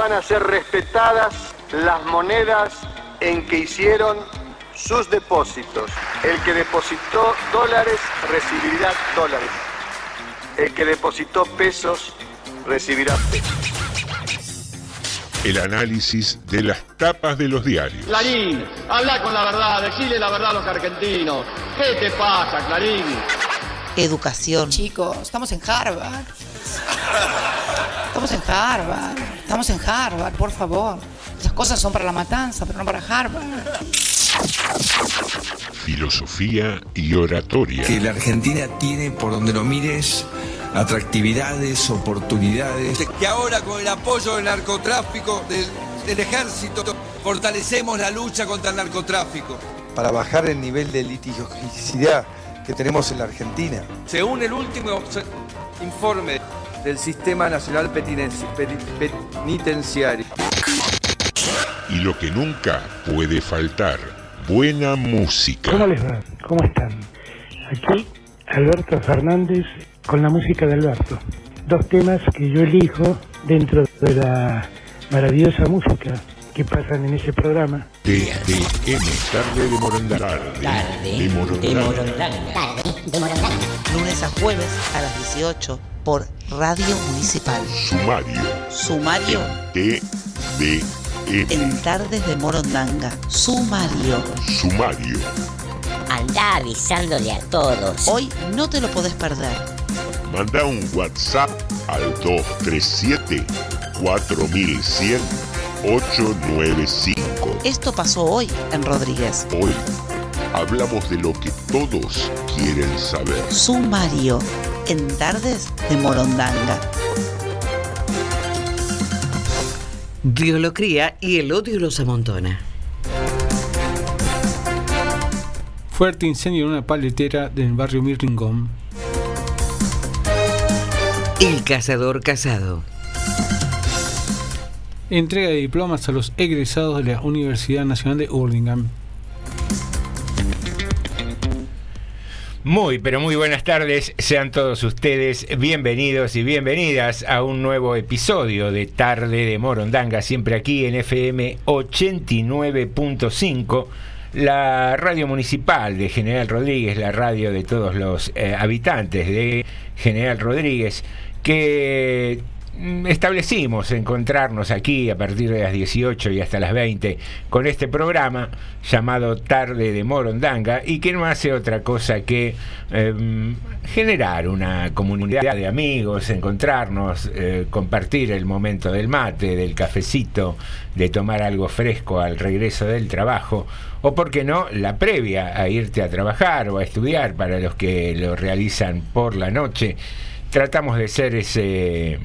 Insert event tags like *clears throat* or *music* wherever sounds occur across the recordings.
van a ser respetadas las monedas en que hicieron sus depósitos. El que depositó dólares recibirá dólares. El que depositó pesos recibirá pesos. El análisis de las tapas de los diarios. Clarín, habla con la verdad, decile la verdad a los argentinos. ¿Qué te pasa, Clarín? Educación. Chicos, estamos en Harvard. *laughs* Estamos en Harvard. Estamos en Harvard, por favor. Esas cosas son para la matanza, pero no para Harvard. Filosofía y oratoria. Que la Argentina tiene, por donde lo mires, atractividades, oportunidades. Que ahora con el apoyo del narcotráfico, del, del ejército, fortalecemos la lucha contra el narcotráfico. Para bajar el nivel de litigiosidad que tenemos en la Argentina. Según el último informe del Sistema Nacional Penitenciario. Y lo que nunca puede faltar, buena música. ¿Cómo les va? ¿Cómo están? Aquí Alberto Fernández con la música de Alberto. Dos temas que yo elijo dentro de la maravillosa música que pasan en ese programa. TDM, tarde de Morondanga. Tarde de Morondanga. Tarde de Morondanga. Lunes a jueves a las 18 por Radio Municipal. Sumario. Sumario TDM. en Tardes de Morondanga. Sumario. Sumario. Anda avisándole a todos. Hoy no te lo podés perder. Manda un WhatsApp al 237 4100 895. Esto pasó hoy en Rodríguez. Hoy hablamos de lo que todos quieren saber. Sumario en Tardes de Morondanga. Dios lo cría y el odio los amontona. Fuerte incendio en una paletera del barrio Mirringón. El cazador casado. Entrega de diplomas a los egresados de la Universidad Nacional de Hurlingham. Muy, pero muy buenas tardes. Sean todos ustedes bienvenidos y bienvenidas a un nuevo episodio de Tarde de Morondanga, siempre aquí en FM 89.5, la radio municipal de General Rodríguez, la radio de todos los eh, habitantes de General Rodríguez, que establecimos encontrarnos aquí a partir de las 18 y hasta las 20 con este programa llamado Tarde de Morondanga y que no hace otra cosa que eh, generar una comunidad de amigos, encontrarnos, eh, compartir el momento del mate, del cafecito, de tomar algo fresco al regreso del trabajo o, por qué no, la previa a irte a trabajar o a estudiar para los que lo realizan por la noche. Tratamos de ser ese,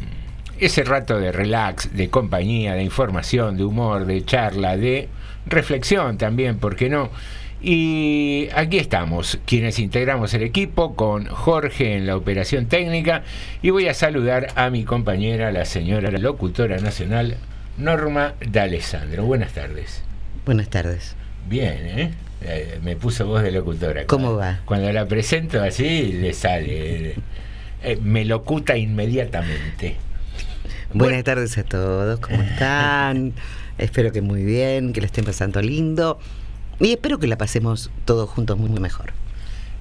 ese rato de relax, de compañía, de información, de humor, de charla, de reflexión también, ¿por qué no? Y aquí estamos, quienes integramos el equipo, con Jorge en la operación técnica, y voy a saludar a mi compañera, la señora locutora nacional, Norma D'Alessandro. Buenas tardes. Buenas tardes. Bien, ¿eh? Eh, me puso voz de locutora. ¿Cómo Cuando- va? Cuando la presento así, le sale. eh, me locuta inmediatamente. Buenas tardes a todos, ¿cómo *laughs* están? espero que muy bien, que lo estén pasando lindo. Y espero que la pasemos todos juntos muy mejor.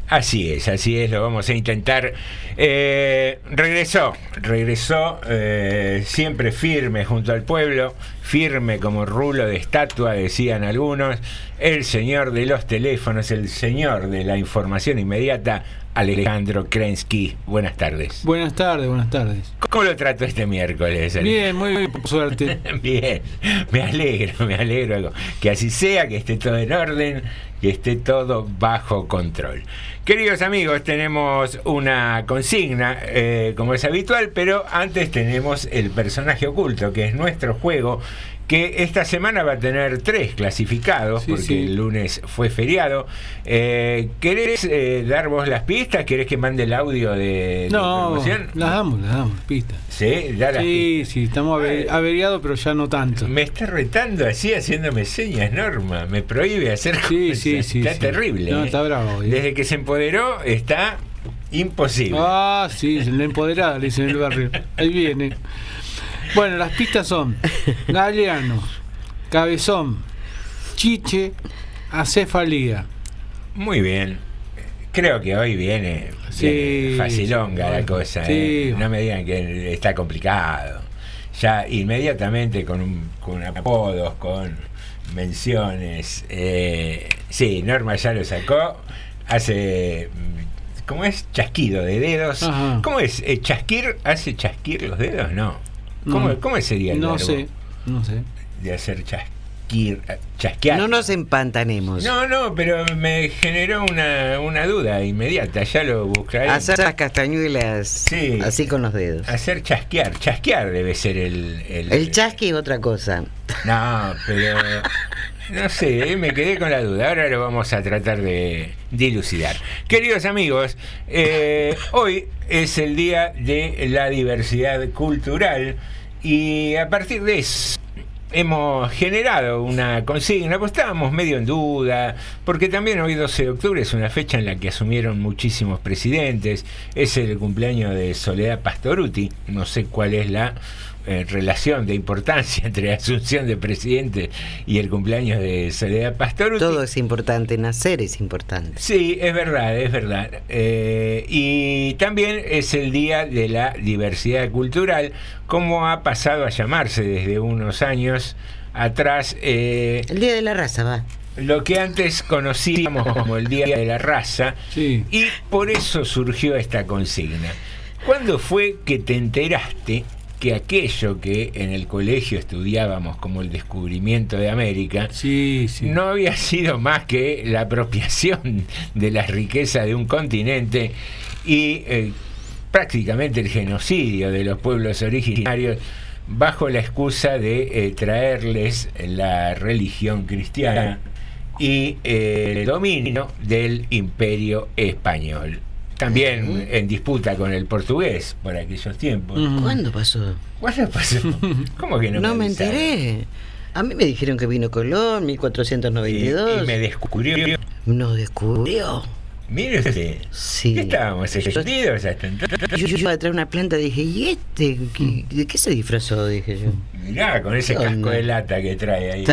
Así es, así es, lo vamos a intentar. Eh, regresó, regresó eh, siempre firme junto al pueblo, firme como rulo de estatua, decían algunos, el señor de los teléfonos, el señor de la información inmediata, Alejandro Krensky. Buenas tardes. Buenas tardes, buenas tardes. ¿Cómo lo trato este miércoles? Bien, muy bien, por suerte. *laughs* Bien, me alegro, me alegro que así sea, que esté todo en orden, que esté todo bajo control. Queridos amigos, tenemos una consigna, eh, como es habitual, pero antes tenemos el personaje oculto, que es nuestro juego, que esta semana va a tener tres clasificados, Sí, porque sí. el lunes fue feriado. Eh, ¿Querés eh, dar vos las pistas? ¿Querés que mande el audio de, No, las damos, las damos, pistas. Sí, da las Sí, sí, estamos ave- averiados, pero ya no tanto. Me está retando así, haciéndome señas, Norma. Me prohíbe hacer Sí, cosas. sí, sí, Está sí. terrible. No, ¿eh? está bravo ¿eh? Desde que se empoderó, está imposible. Ah, sí, la empoderada, le dicen en el barrio. Ahí viene. Bueno, las pistas son Galeano, Cabezón, Chiche, Acefalía. Muy bien. Creo que hoy viene, Sí, viene facilonga la cosa. sí. ¿eh? No me digan que está complicado. Ya inmediatamente con, un- con apodos, con menciones. eh, sí, Norma ya lo sacó. Hace. ¿Cómo es? Chasquido de dedos. Ajá. ¿Cómo es? Eh, ¿Chasquir? ¿Hace chasquir los dedos? No. ¿Cómo, No. cómo sería el No verbo sé, no sé. de hacer chasquir? eh, Chasquear. No nos empantanemos. No, no, pero me generó una, una duda inmediata, ya lo buscaré. Hacer las castañuelas Sí. así con los dedos. Hacer chasquear, chasquear debe ser el... El, El chasqui es otra cosa. No, pero... No sé, eh, me quedé con la duda, ahora lo vamos a tratar de dilucidar. Queridos amigos, eh, hoy es el Día de la Diversidad Cultural y a partir de eso hemos generado una consigna, pues estábamos medio en duda, porque también hoy 12 de octubre es una fecha en la que asumieron muchísimos presidentes, es el cumpleaños de Soledad Pastoruti, no sé cuál es la eh, relación de importancia *laughs* entre la asunción de presidente y el cumpleaños de Soledad Pastoruti. Todo es importante, nacer es importante. Sí, es verdad, es verdad. Eh, y también es el Día de la Diversidad Cultural, como ha pasado a llamarse desde unos años atrás. eh, El Día de la Raza va. lo que antes conocíamos como el Día de la Raza, Sí. y por eso surgió esta consigna. ¿Cuándo fue que te enteraste que aquello que en el colegio estudiábamos como el descubrimiento de América Sí, sí. no había *laughs* sido más que la apropiación de la riqueza de un continente y eh, prácticamente el genocidio de los pueblos originarios bajo la excusa de eh, traerles la religión cristiana y eh, el dominio del imperio español. También en disputa con el portugués por aquellos tiempos. ¿Cuándo pasó? ¿Cuándo pasó? *laughs* ¿Cómo que no, No me enteré. A mí me dijeron que vino Colón, Y, 1492. y me descubrió. Nos descubrió. Mire usted. Sí. ¿Qué estábamos escondidos hasta entonces? Yo, yo iba a traer una planta dije, ¿y este? ¿Qué- ¿De qué se disfrazó? Dije yo. Mirá, con ese ¿Qué casco de lata que trae ahí.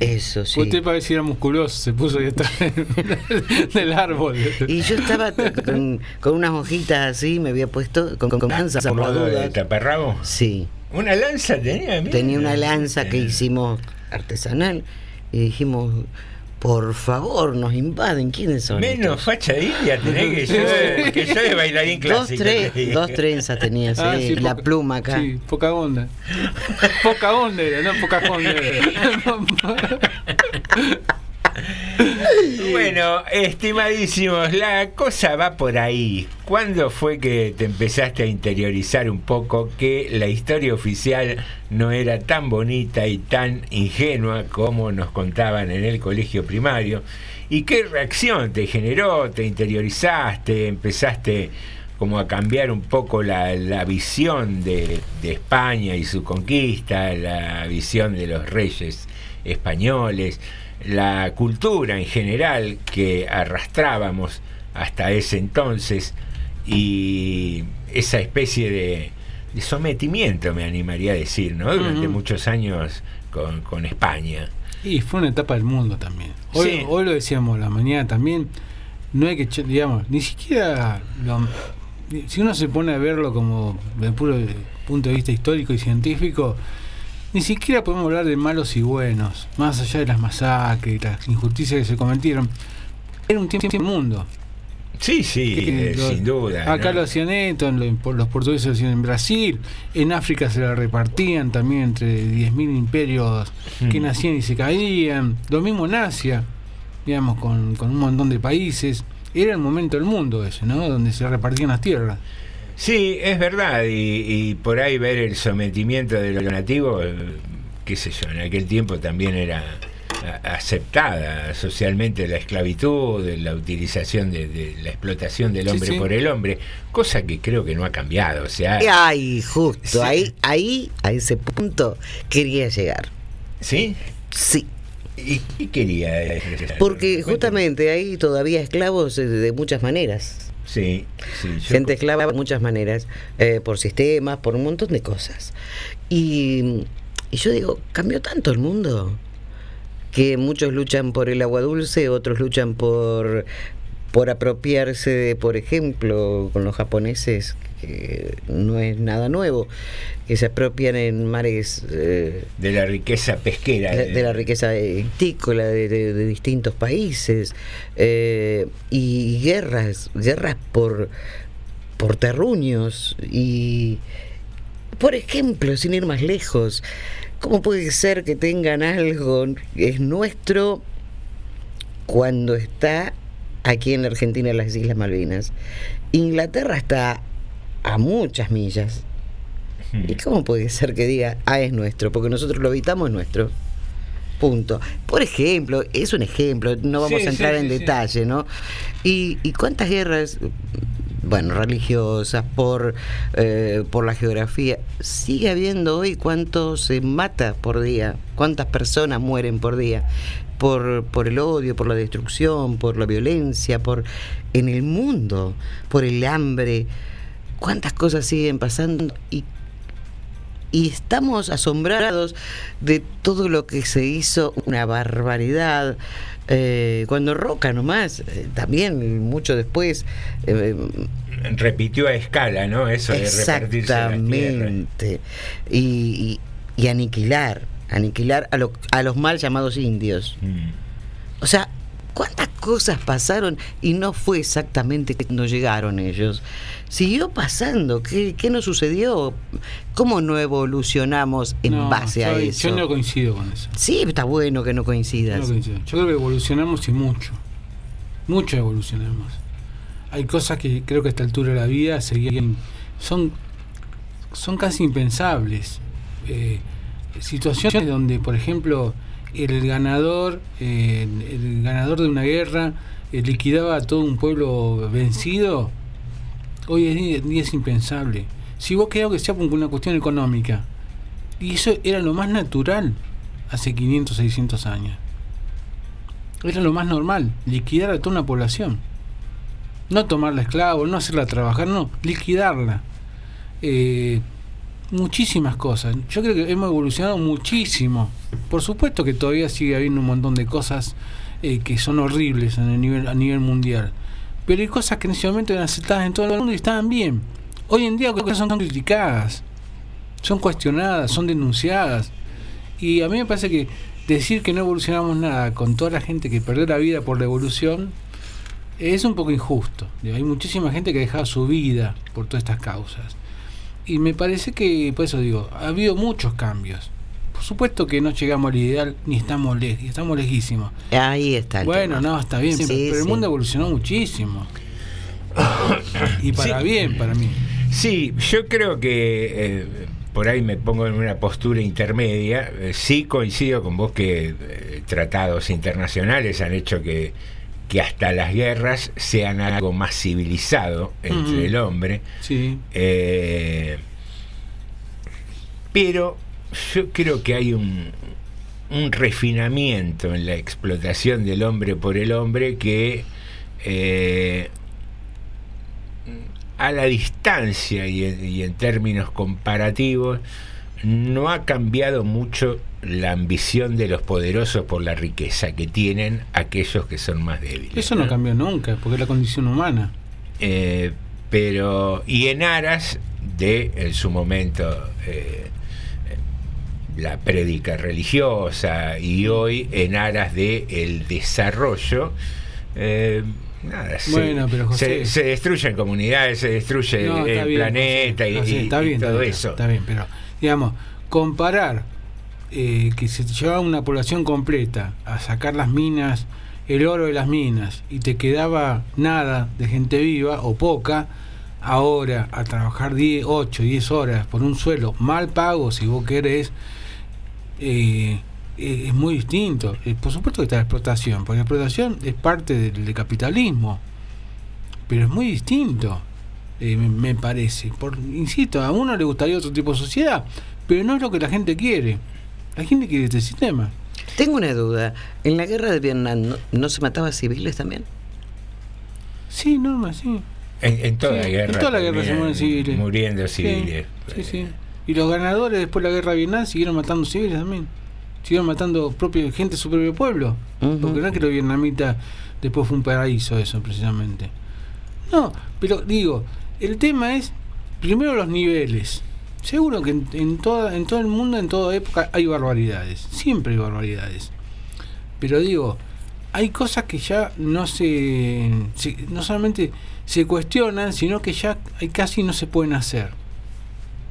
Eso, sí. Usted pareciera musculoso, se puso ahí atrás *laughs* del árbol. Y yo estaba con, con unas hojitas así, me había puesto con, con, con lanza por las ¿Modo de dudas. taparrabo? Sí. ¿Una lanza tenía? Tenía una lanza que hicimos artesanal y dijimos, por favor, nos invaden. ¿Quiénes son? Menos estos? facha de india tenés que yo, que yo de bailarín Dos, clásico. tres, te digo. dos trenzas tenía, sí, Ah, sí, la poca- pluma acá. Sí, poca onda. *laughs* poca onda era, no poca onda *laughs* *laughs* Bueno, estimadísimos, la cosa va por ahí. ¿Cuándo fue que te empezaste a interiorizar un poco que la historia oficial no era tan bonita y tan ingenua como nos contaban en el colegio primario? ¿Y qué reacción te generó? ¿Te interiorizaste? ¿Empezaste como a cambiar un poco la, visión de, de España y su conquista, la visión de los reyes españoles, la cultura en general que arrastrábamos hasta ese entonces y esa especie de, de sometimiento, me animaría a decir, ¿no? Durante muchos años con, con España. Y fue una etapa del mundo también. Hoy, Sí. hoy lo decíamos la mañana también. No hay que, digamos, ni siquiera. lo- si uno se pone a verlo como de puro punto de vista histórico y científico, ni siquiera podemos hablar de malos y buenos, más allá de las masacres y las injusticias que se cometieron. Era un tiempo del mundo. Sí, sí, eh, sin duda. Acá ¿no? lo hacían esto, los portugueses lo hacían en Brasil, en África se la repartían también entre 10.000 imperios que nacían y se caían. Lo mismo en Asia, digamos, con, con un montón de países. Era el momento del mundo ese, ¿no? Donde se repartían las tierras. Sí, es verdad, y, y por ahí ver el sometimiento de los nativos, qué sé yo, en aquel tiempo también era aceptada socialmente la esclavitud, la utilización de, de la explotación del hombre sí. por el hombre, cosa que creo que no ha cambiado, o sea, Ay, justo, Sí. ahí, ahí, a ese punto quería llegar. ¿sí? Sí, ¿Y qué quería? porque justamente hay todavía esclavos de muchas maneras. Sí, sí. yo- Gente esclava de muchas maneras, eh, por sistemas, por un montón de cosas. Y, y yo digo, cambió tanto el mundo que muchos luchan por el agua dulce, otros luchan por, por apropiarse de, por ejemplo, con los japoneses, que no es nada nuevo, que se apropian en mares... eh, de la riqueza pesquera. de, de la riqueza vitícola de, de- de distintos países eh, y guerras, guerras por, por terruños y, por ejemplo, sin ir más lejos, ¿cómo puede ser que tengan algo que es nuestro cuando está aquí en la Argentina, en las Islas Malvinas? Inglaterra está a muchas millas. ¿Y cómo puede ser que diga, ah, es nuestro? Porque nosotros lo habitamos, es nuestro. Punto. Por ejemplo, es un ejemplo, no vamos Sí, a entrar sí, en sí. detalle, ¿no? Y, y cuántas guerras, bueno, religiosas, por, eh, por la geografía, sigue habiendo hoy cuánto se mata por día, cuántas personas mueren por día, por, por el odio, por la destrucción, por la violencia, por en el mundo, por el hambre, cuántas cosas siguen pasando y y estamos asombrados de todo lo que se hizo, una barbaridad. Eh, cuando Roca nomás, eh, también mucho después, eh, Repitió a escala, ¿no? Eso de exactamente, y, y- y aniquilar, aniquilar a, lo- a los mal llamados indios. Mm. O sea, ¿cuántas cosas pasaron y no fue exactamente que no llegaron ellos? Siguió pasando, ¿qué, qué nos sucedió? ¿Cómo no evolucionamos en No, base a eso? Yo no coincido con eso. Sí, está bueno que no coincidas. No coincido. Yo creo que evolucionamos y mucho. Mucho evolucionamos. Hay cosas que creo que a esta altura de la vida seguían. Son, son casi impensables. Eh, situaciones donde, por ejemplo, el ganador, el ganador de una guerra eh, liquidaba a todo un pueblo vencido, hoy en día- es impensable. Si vos querés que sea una cuestión económica, y eso era lo más natural hace 500, 600 años. Era lo más normal, liquidar a toda una población. No tomarla esclavo, no hacerla trabajar, no, liquidarla. Eh, muchísimas cosas. Yo creo que hemos evolucionado muchísimo. Por supuesto que todavía sigue habiendo un montón de cosas eh, que son horribles en el nivel, a nivel mundial. Pero hay cosas que en ese momento eran aceptadas en todo el mundo y estaban bien. Hoy en día cosas son criticadas, son cuestionadas, son denunciadas. Y a mí me parece que decir que no evolucionamos nada con toda la gente que perdió la vida por la evolución es un poco injusto. Hay muchísima gente que ha dejado su vida por todas estas causas. Y me parece que, por eso digo, ha habido muchos cambios. Por supuesto que no llegamos al ideal ni estamos lejos, estamos lejísimos. Ahí está el Bueno, tema. no, está bien, Sí, pero, pero el mundo evolucionó muchísimo. *coughs* y para Sí. bien, para mí. Sí, yo creo que eh, por ahí me pongo en una postura intermedia. Eh, sí coincido con vos que eh, tratados internacionales han hecho que, que hasta las guerras sean algo más civilizado entre el hombre. Sí. Eh, pero yo creo que hay un, un refinamiento en la explotación del hombre por el hombre que eh, a la distancia y en, y en términos comparativos no ha cambiado mucho la ambición de los poderosos por la riqueza que tienen aquellos que son más débiles. Eso no cambió nunca, porque es la condición humana. Eh, pero y en aras de en su momento eh, la prédica religiosa y hoy en aras de el desarrollo eh, nada, se- Bueno, pero José- se, se destruyen comunidades se destruye No, el bien, planeta José, y, todo está bien, eso Está bien, pero digamos, comparar eh, que se llevaba una población completa a sacar las minas, el oro de las minas, y te quedaba nada de gente viva o poca, ahora a trabajar 10, 8, 10 horas por un suelo mal pago, si vos querés, eh, eh, es muy distinto. Eh, por supuesto que está la explotación, porque la explotación es parte del, capitalismo, pero es muy distinto, me, me parece. Por, insisto, a uno le gustaría otro tipo de sociedad, pero no es lo que la gente quiere. La gente quiere este sistema. Tengo una duda. ¿En la guerra de Vietnam no, no se mataba a civiles también? Sí, Norma, sí. En, en toda Sí, guerra. en toda la guerra se mueren civiles. Muriendo civiles. Sí, sí. Y los ganadores después de la guerra de Vietnam siguieron matando civiles también. Siguieron matando propia, gente de su propio pueblo. Porque no es que los vietnamitas después fue un paraíso eso, precisamente. No, pero digo, el tema es, primero los niveles. Seguro que en, en toda, en todo el mundo, en toda época, hay barbaridades. Siempre hay barbaridades. Pero digo, hay cosas que ya no se, se- no solamente se cuestionan, sino que ya casi no se pueden hacer.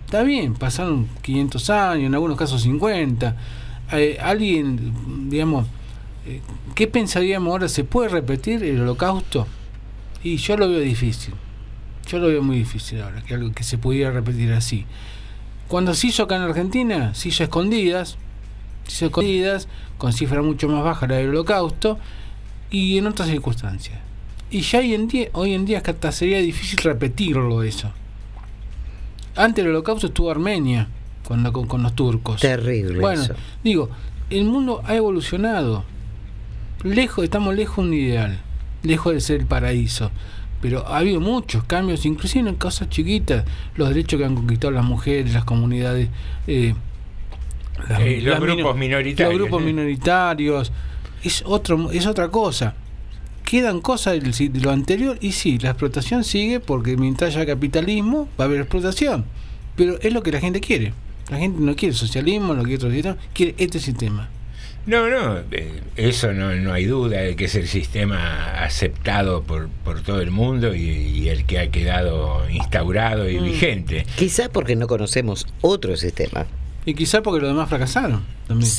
Está bien, pasaron 500 años, en algunos casos 50. Eh, alguien, digamos, eh, ¿qué pensaríamos ahora? ¿Se puede repetir el holocausto? Y yo lo veo difícil. Yo lo veo muy difícil ahora, que algo que se pudiera repetir así. Cuando se hizo acá en Argentina, se hizo escondidas, se hizo escondidas, con cifra mucho más baja la del holocausto, y en otras circunstancias. Y ya hoy en día, hoy en día hasta sería difícil repetirlo eso. Antes del holocausto estuvo Armenia, cuando con, con los turcos. Terrible Bueno, eso. digo, el mundo ha evolucionado. Lejos, estamos lejos de un ideal, lejos de ser el paraíso. Pero ha habido muchos cambios, inclusive en cosas chiquitas, los derechos que han conquistado las mujeres, las comunidades, eh, las- Eh, los las grupos minoritarios, los grupos ¿eh? minoritarios, es otro, es otra cosa. Quedan cosas de lo anterior y sí, la explotación sigue porque mientras haya capitalismo va a haber explotación. Pero es lo que la gente quiere. La gente no quiere socialismo, no quiere otro sistema, quiere este sistema. No, no, eso no, no hay duda de que es el sistema aceptado por, por todo el mundo y, y el que ha quedado instaurado y Mm. vigente. Quizá porque no conocemos otro sistema. Y quizá porque los demás fracasaron. También.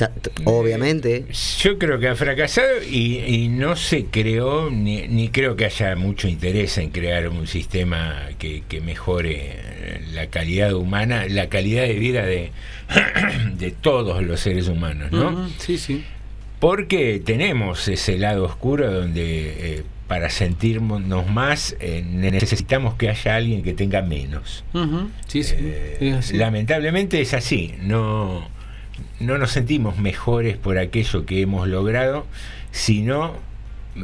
Obviamente. Yo creo que ha fracasado y, y no se creó, ni, ni creo que haya mucho interés en crear un sistema que, que mejore eh, la calidad humana, la calidad de vida de, *clears throat* de todos los seres humanos, ¿no? Sí, sí. Porque tenemos ese lado oscuro donde eh, para sentirnos más eh, necesitamos que haya alguien que tenga menos. Sí, sí. así. Lamentablemente es así, no, no nos sentimos mejores por aquello que hemos logrado, sino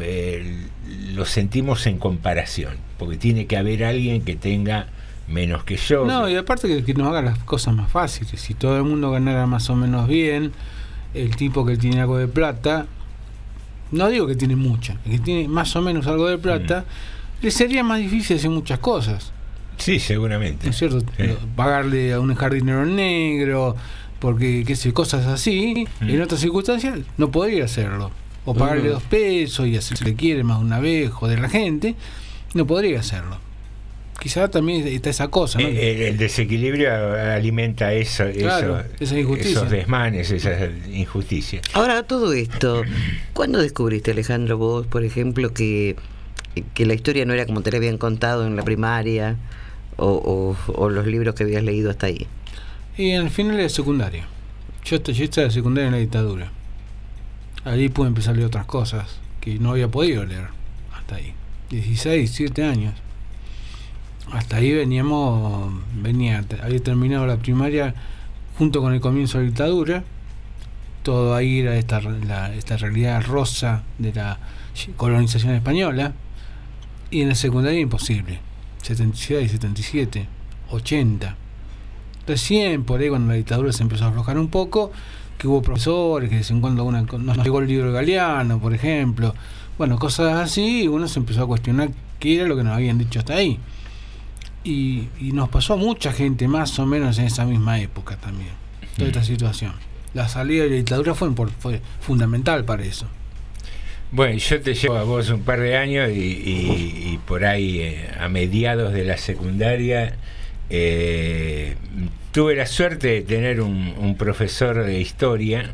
eh, lo sentimos en comparación, porque tiene que haber alguien que tenga menos que yo. No, y aparte que, que nos haga las cosas más fáciles. Si todo el mundo ganara más o menos bien, el tipo que tiene algo de plata, no digo que tiene mucha, que tiene más o menos algo de plata, le sería más difícil hacer muchas cosas. Sí, seguramente. ¿No es cierto? Pagarle a un jardinero negro, porque, qué sé, cosas así, en otras circunstancias no podría hacerlo. O pagarle Mm. dos pesos y hacer si le quiere más una vez, joder la gente, no podría hacerlo. Quizá también está esa cosa, ¿no? Eh, El, el desequilibrio alimenta eso, Claro, eso- esa injusticia. esos desmanes, esas injusticias. Ahora, todo esto, ¿cuándo descubriste, Alejandro, vos, por ejemplo, que, que la historia no era como te la habían contado en la primaria o, o- o los libros que habías leído hasta ahí? Y al final de secundaria. Yo, yo estaba de secundaria en la dictadura. Ahí pude empezar a leer otras cosas que no había podido leer hasta ahí. 16, 17 años. Hasta ahí veníamos, venía, había terminado la primaria junto con el comienzo de la dictadura. Todo ahí era esta, la- esta realidad rosa de la colonización española. Y en la secundaria imposible. 76, 77, 80. Recién, por ahí, cuando la dictadura se empezó a aflojar un poco, que hubo profesores que de vez en cuando una, nos llegó el libro de Galeano, por ejemplo. Bueno, cosas así, uno se empezó a cuestionar qué era lo que nos habían dicho hasta ahí. Y, y nos pasó a mucha gente más o menos en esa misma época también, toda esta situación. La salida de la dictadura fue, fue fundamental para eso. Bueno, yo te llevo a vos un par de años y, y- y por ahí eh, a mediados de la secundaria eh, tuve la suerte de tener un, un profesor de historia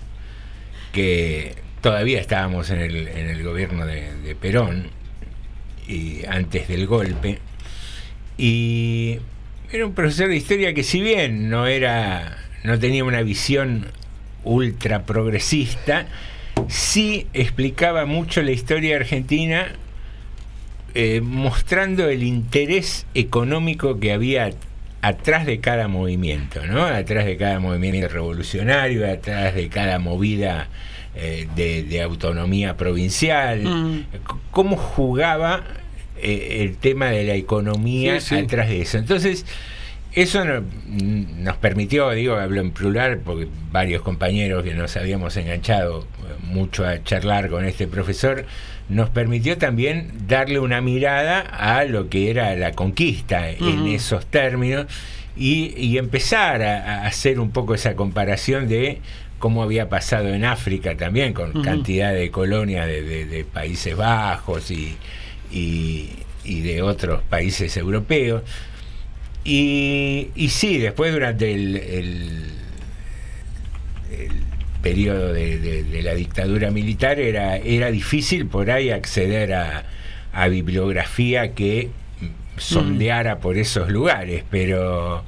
que todavía estábamos en el, en el gobierno de, de Perón y antes del golpe y era un profesor de historia que si bien no era no tenía una visión ultra progresista sí explicaba mucho la historia argentina eh, mostrando el interés económico que había atrás de cada movimiento, ¿no? Atrás de cada movimiento revolucionario, atrás de cada movida eh, de, de autonomía provincial, Mm. cómo jugaba eh, el tema de la economía Sí, sí. atrás de eso. Entonces, eso no- nos permitió, digo, hablo en plural, porque varios compañeros que nos habíamos enganchado eh, mucho a charlar con este profesor, nos permitió también darle una mirada a lo que era la conquista en esos términos y, y empezar a, a hacer un poco esa comparación de cómo había pasado en África también, con cantidad de colonias de, de- de Países Bajos y, y- y de otros países europeos. Y, y sí, después durante el, el- periodo de, de- la dictadura militar era, era difícil por ahí acceder a, a bibliografía que sondeara por esos lugares, pero,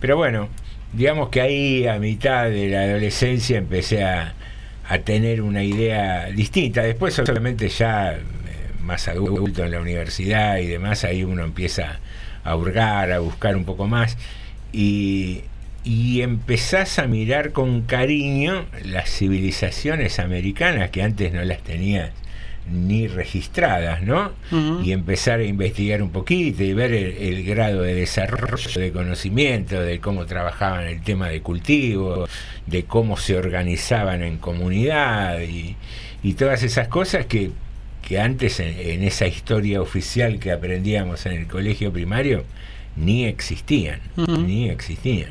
pero bueno, digamos que ahí a mitad de la adolescencia empecé a, a tener una idea distinta. Después solamente ya más adulto en la universidad y demás, ahí uno empieza a hurgar, a buscar un poco más y, y empezás a mirar con cariño las civilizaciones americanas que antes no las tenías ni registradas, ¿no? Y empezar a investigar un poquito y ver el, el grado de desarrollo, de conocimiento, de cómo trabajaban el tema de cultivo, de cómo se organizaban en comunidad y, y todas esas cosas que, que antes en, en esa historia oficial que aprendíamos en el colegio primario ni existían, ni existían.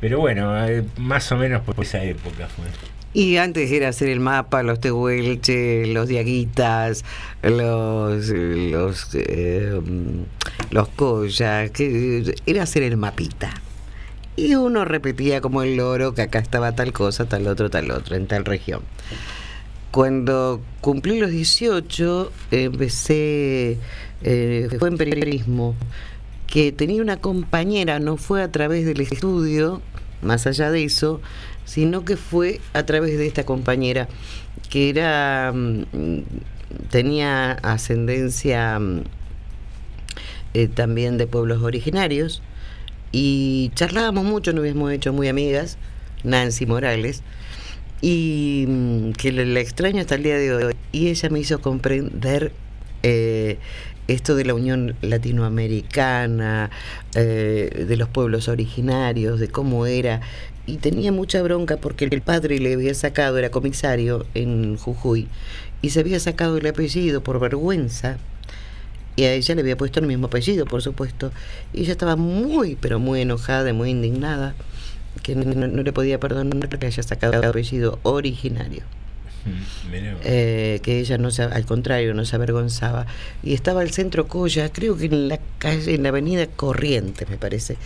Pero bueno, eh, más o menos por esa época fue. Y antes era hacer el mapa, los tehuelches, los diaguitas, los los eh, los collas, que era hacer el mapita. Y uno repetía como el loro que acá estaba tal cosa, tal otro, tal otro, en tal región. Cuando cumplí los 18, empecé, eh, fue en periodismo, que tenía una compañera, no fue a través del estudio, más allá de eso, sino que fue a través de esta compañera, que era, mm, tenía ascendencia mm, eh, también de pueblos originarios, y charlábamos mucho, nos habíamos hecho muy amigas, Nancy Morales, y mm, que la, extraño hasta el día de hoy. Y ella me hizo comprender eh, esto de la Unión Latinoamericana, eh, de los pueblos originarios, de cómo era. Y tenía mucha bronca porque el padre le había sacado, era comisario en Jujuy, y se había sacado el apellido por vergüenza. Y a ella le había puesto el mismo apellido, por supuesto. Y ella estaba muy, pero muy enojada y muy indignada que no, no- le podía perdonar que haya sacado el apellido originario. *laughs* Eh, que ella no se, al contrario, no se avergonzaba. Y estaba el centro Coya, creo que en la calle, en la avenida Corrientes, me parece.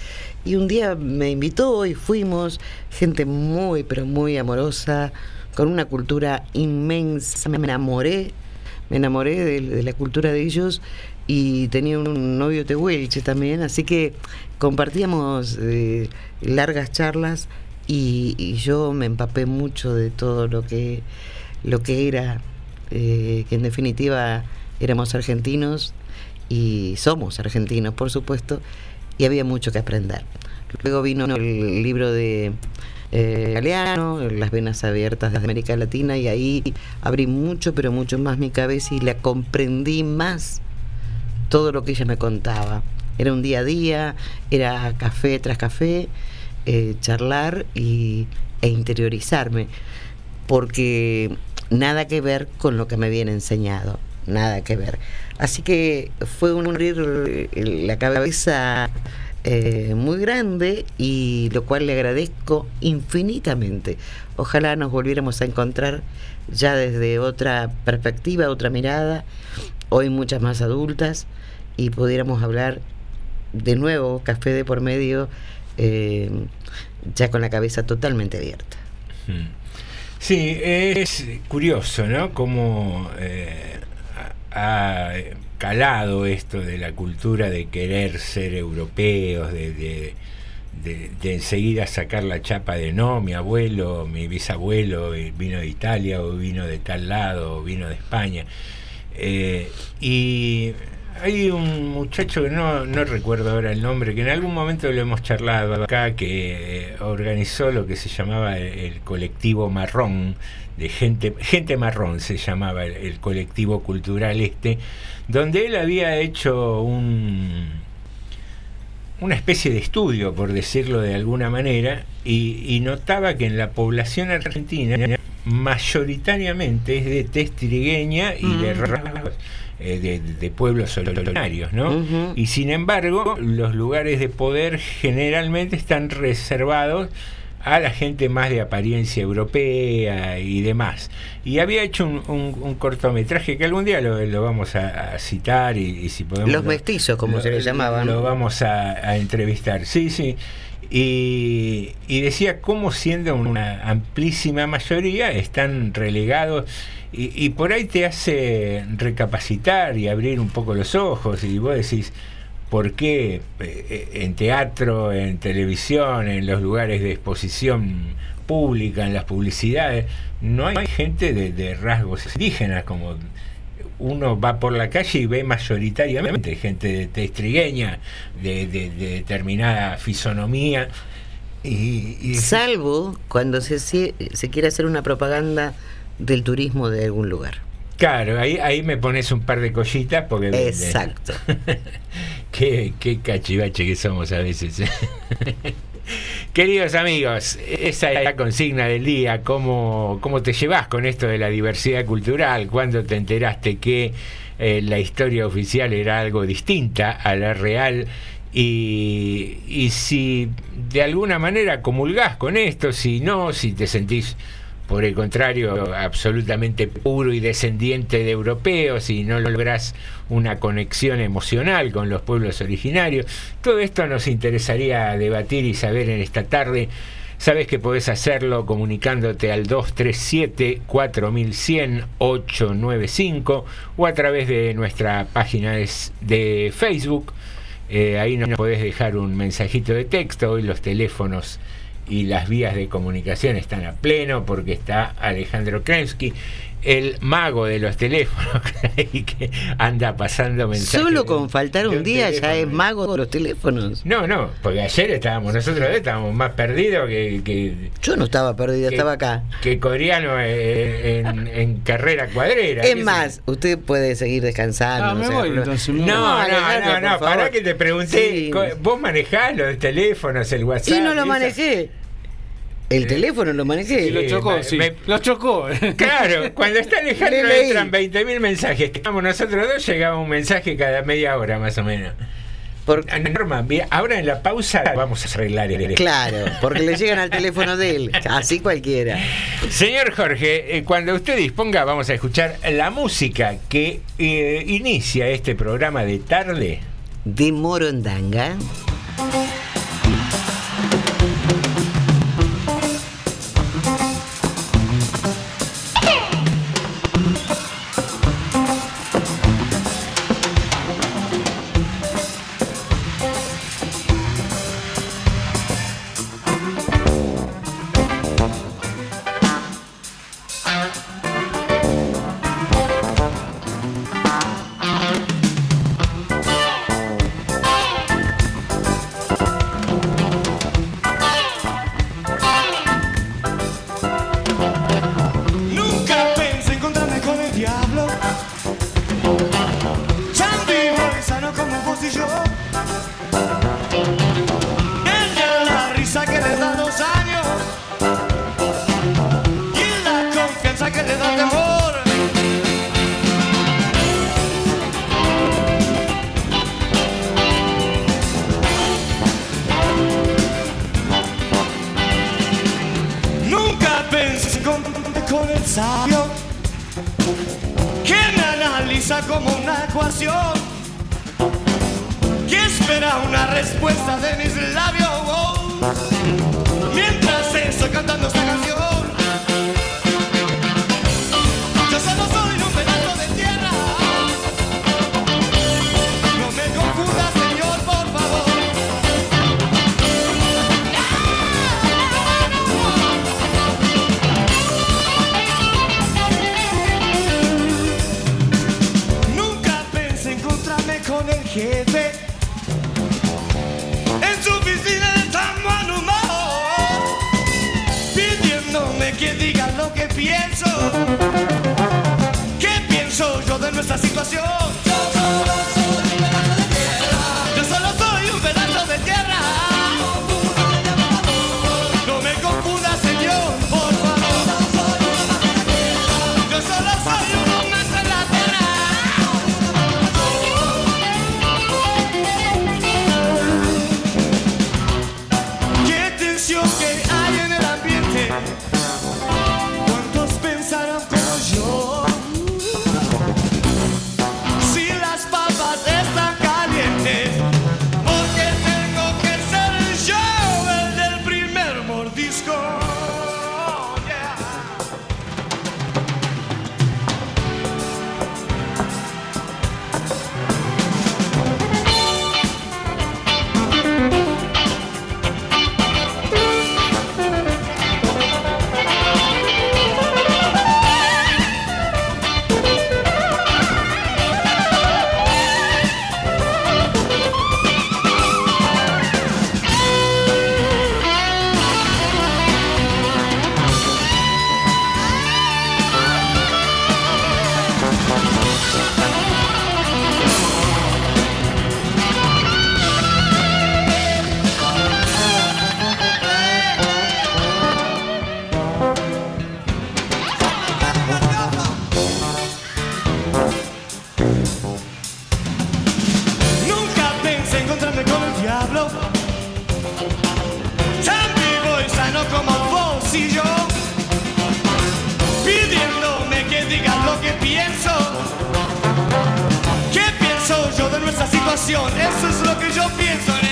Y un día me invitó y fuimos, gente muy, pero muy amorosa, con una cultura inmensa. Me enamoré, me enamoré de, de la cultura de ellos y tenía un novio tehuelche también, así que compartíamos eh, largas charlas y, y yo me empapé mucho de todo lo que lo que era, eh, que en definitiva éramos argentinos y somos argentinos, por supuesto, y había mucho que aprender. Luego vino el libro de eh, Galeano, Las venas abiertas de América Latina, y ahí abrí mucho, pero mucho más mi cabeza y la comprendí más todo lo que ella me contaba. Era un día a día, era café tras café, eh, charlar y, e interiorizarme, porque nada que ver con lo que me habían enseñado, nada que ver. Así que fue un abrir la cabeza eh, muy grande y lo cual le agradezco infinitamente. Ojalá nos volviéramos a encontrar ya desde otra perspectiva, otra mirada, hoy muchas más adultas, y pudiéramos hablar de nuevo, café de por medio, eh, ya con la cabeza totalmente abierta. Mm. Sí, es curioso, ¿no? Cómo eh, ha calado esto de la cultura de querer ser europeos, de, de, enseguida sacar la chapa de no, mi abuelo, mi bisabuelo vino de Italia o vino de tal lado o vino de España. Eh, y hay un muchacho que no, no recuerdo ahora el nombre, que en algún momento lo hemos charlado acá, que eh, organizó lo que se llamaba el, colectivo marrón, de gente, gente marrón se llamaba el, colectivo cultural este, donde él había hecho un, una especie de estudio, por decirlo de alguna manera, y notaba que en la población argentina mayoritariamente es de tez trigueña y de Mm. rasgos eh, de, de pueblos originarios, ¿no? Y sin embargo, los lugares de poder generalmente están reservados a la gente más de apariencia europea y demás. Y había hecho un, un- un cortometraje que algún día lo, lo vamos a, a citar y, y si podemos... Los lo- mestizos, como lo- se les llamaban. Lo vamos a, a entrevistar, sí, sí. Y, y decía cómo siendo una amplísima mayoría están relegados y, y por ahí te hace recapacitar y abrir un poco los ojos y vos decís, ¿por qué eh, en teatro, en televisión, en los lugares de exposición pública, en las publicidades, no hay gente de, de rasgos indígenas como uno va por la calle y ve mayoritariamente gente de tez trigueña, de, de- de determinada fisonomía. Y, y- Salvo cuando se, se, se quiere hacer una propaganda del turismo de algún lugar. claro, ahí, ahí me pones un par de collitas porque... Exacto. *laughs* qué, qué cachivache que somos a veces. *laughs* Queridos amigos, esa es la consigna del día. ¿Cómo, ¿Cómo te llevas con esto de la diversidad cultural? ¿Cuándo te enteraste que eh, la historia oficial era algo distinta a la real? Y, y si de alguna manera comulgás con esto, si no, si te sentís por el contrario, absolutamente puro y descendiente de europeos y no lográs una conexión emocional con los pueblos originarios. Todo esto nos interesaría debatir y saber en esta tarde. Sabes que podés hacerlo comunicándote al 237-4100-895 o a través de nuestra página de, Facebook. Eh, ahí nos podés dejar un mensajito de texto. Hoy los teléfonos y las vías de comunicación están a pleno porque está Alejandro Kremsky, el mago de los teléfonos, *laughs* y que anda pasando mensajes. Solo con faltar un día ya es mago de los teléfonos. No, no, porque ayer estábamos, nosotros estábamos más perdidos que, que, Yo no estaba perdida, que- estaba acá. que coreano en, en- en carrera cuadrera. Es ¿qué más, usted puede seguir descansando. Me no voy, entonces, No, no, no, no, para que te pregunté, Sí. vos manejás los teléfonos, el WhatsApp. Y no lo esa- manejé. El teléfono lo manejé. Lo chocó, me- sí. me- Lo chocó. *laughs* Claro, cuando está Alejandro Le entran 20.000 mensajes. Estamos nosotros dos, llegaba un mensaje cada media hora más o menos. Por- Ah, Norma, ahora en la pausa vamos a arreglar el Claro, porque le llegan al teléfono de él. *laughs* Así cualquiera. Señor Jorge, eh, cuando usted disponga vamos a escuchar la música que eh, inicia este programa de tarde. De Morondanga. Situación? Eso es lo que yo pienso,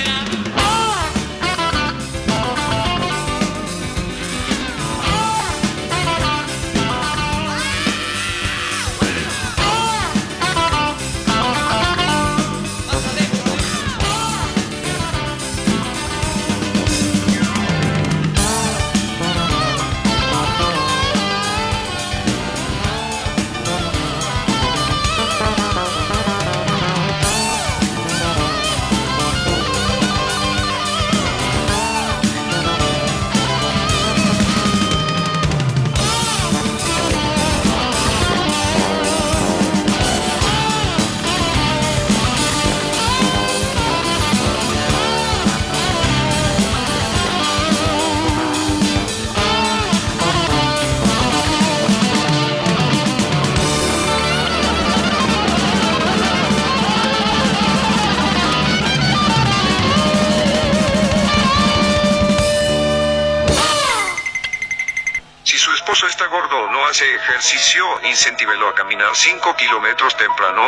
ejercicio, incentívelo a caminar 5 kilómetros temprano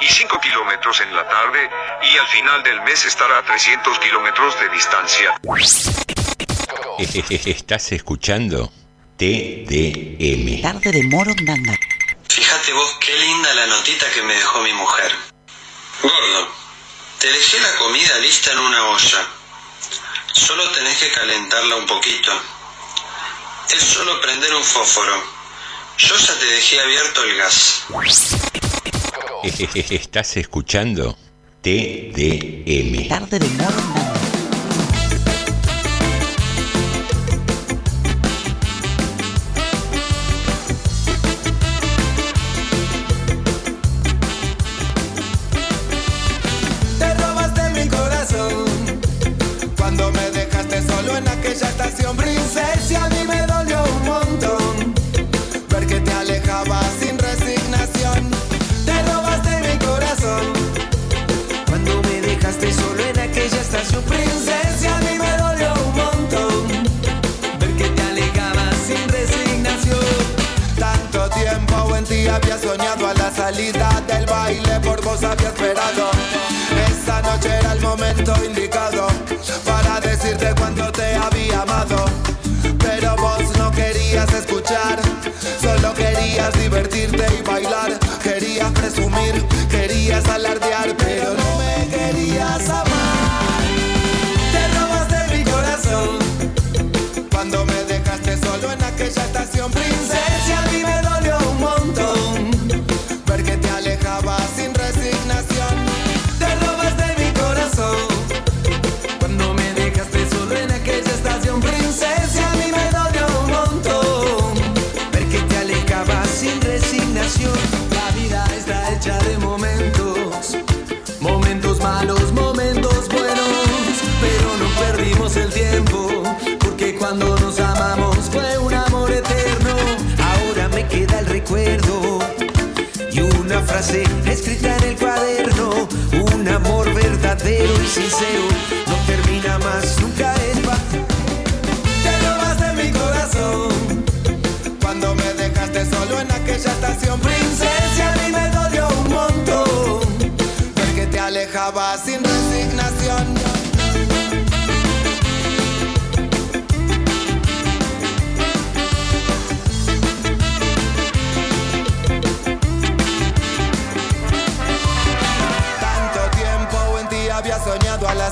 y 5 kilómetros en la tarde, y al final del mes estará a 300 kilómetros de distancia. *laughs* Estás escuchando TDM. Tarde de Morondanga. Fíjate vos qué linda la notita que me dejó mi mujer. Gordo, te dejé la comida lista en una olla. Solo tenés que calentarla un poquito. Es solo prender un fósforo. Yo ya te dejé abierto el gas. *laughs* Estás escuchando TDM. Tarde de Morondanga. Te robaste mi corazón cuando me dejaste solo en aquella estación princesa. Había soñado a la salida del baile por vos había esperado. Esa noche era el momento indicado para decirte cuánto te había amado. Pero vos no querías escuchar, solo querías divertirte y bailar. Querías presumir, querías alardear, pero no me querías amar. Te robaste mi corazón cuando me dejaste solo en aquella estación princesa. Frase escrita en el cuaderno, un amor verdadero y sincero, no termina más, nunca es Te robas de mi corazón cuando me dejaste solo en aquella estación princesa, a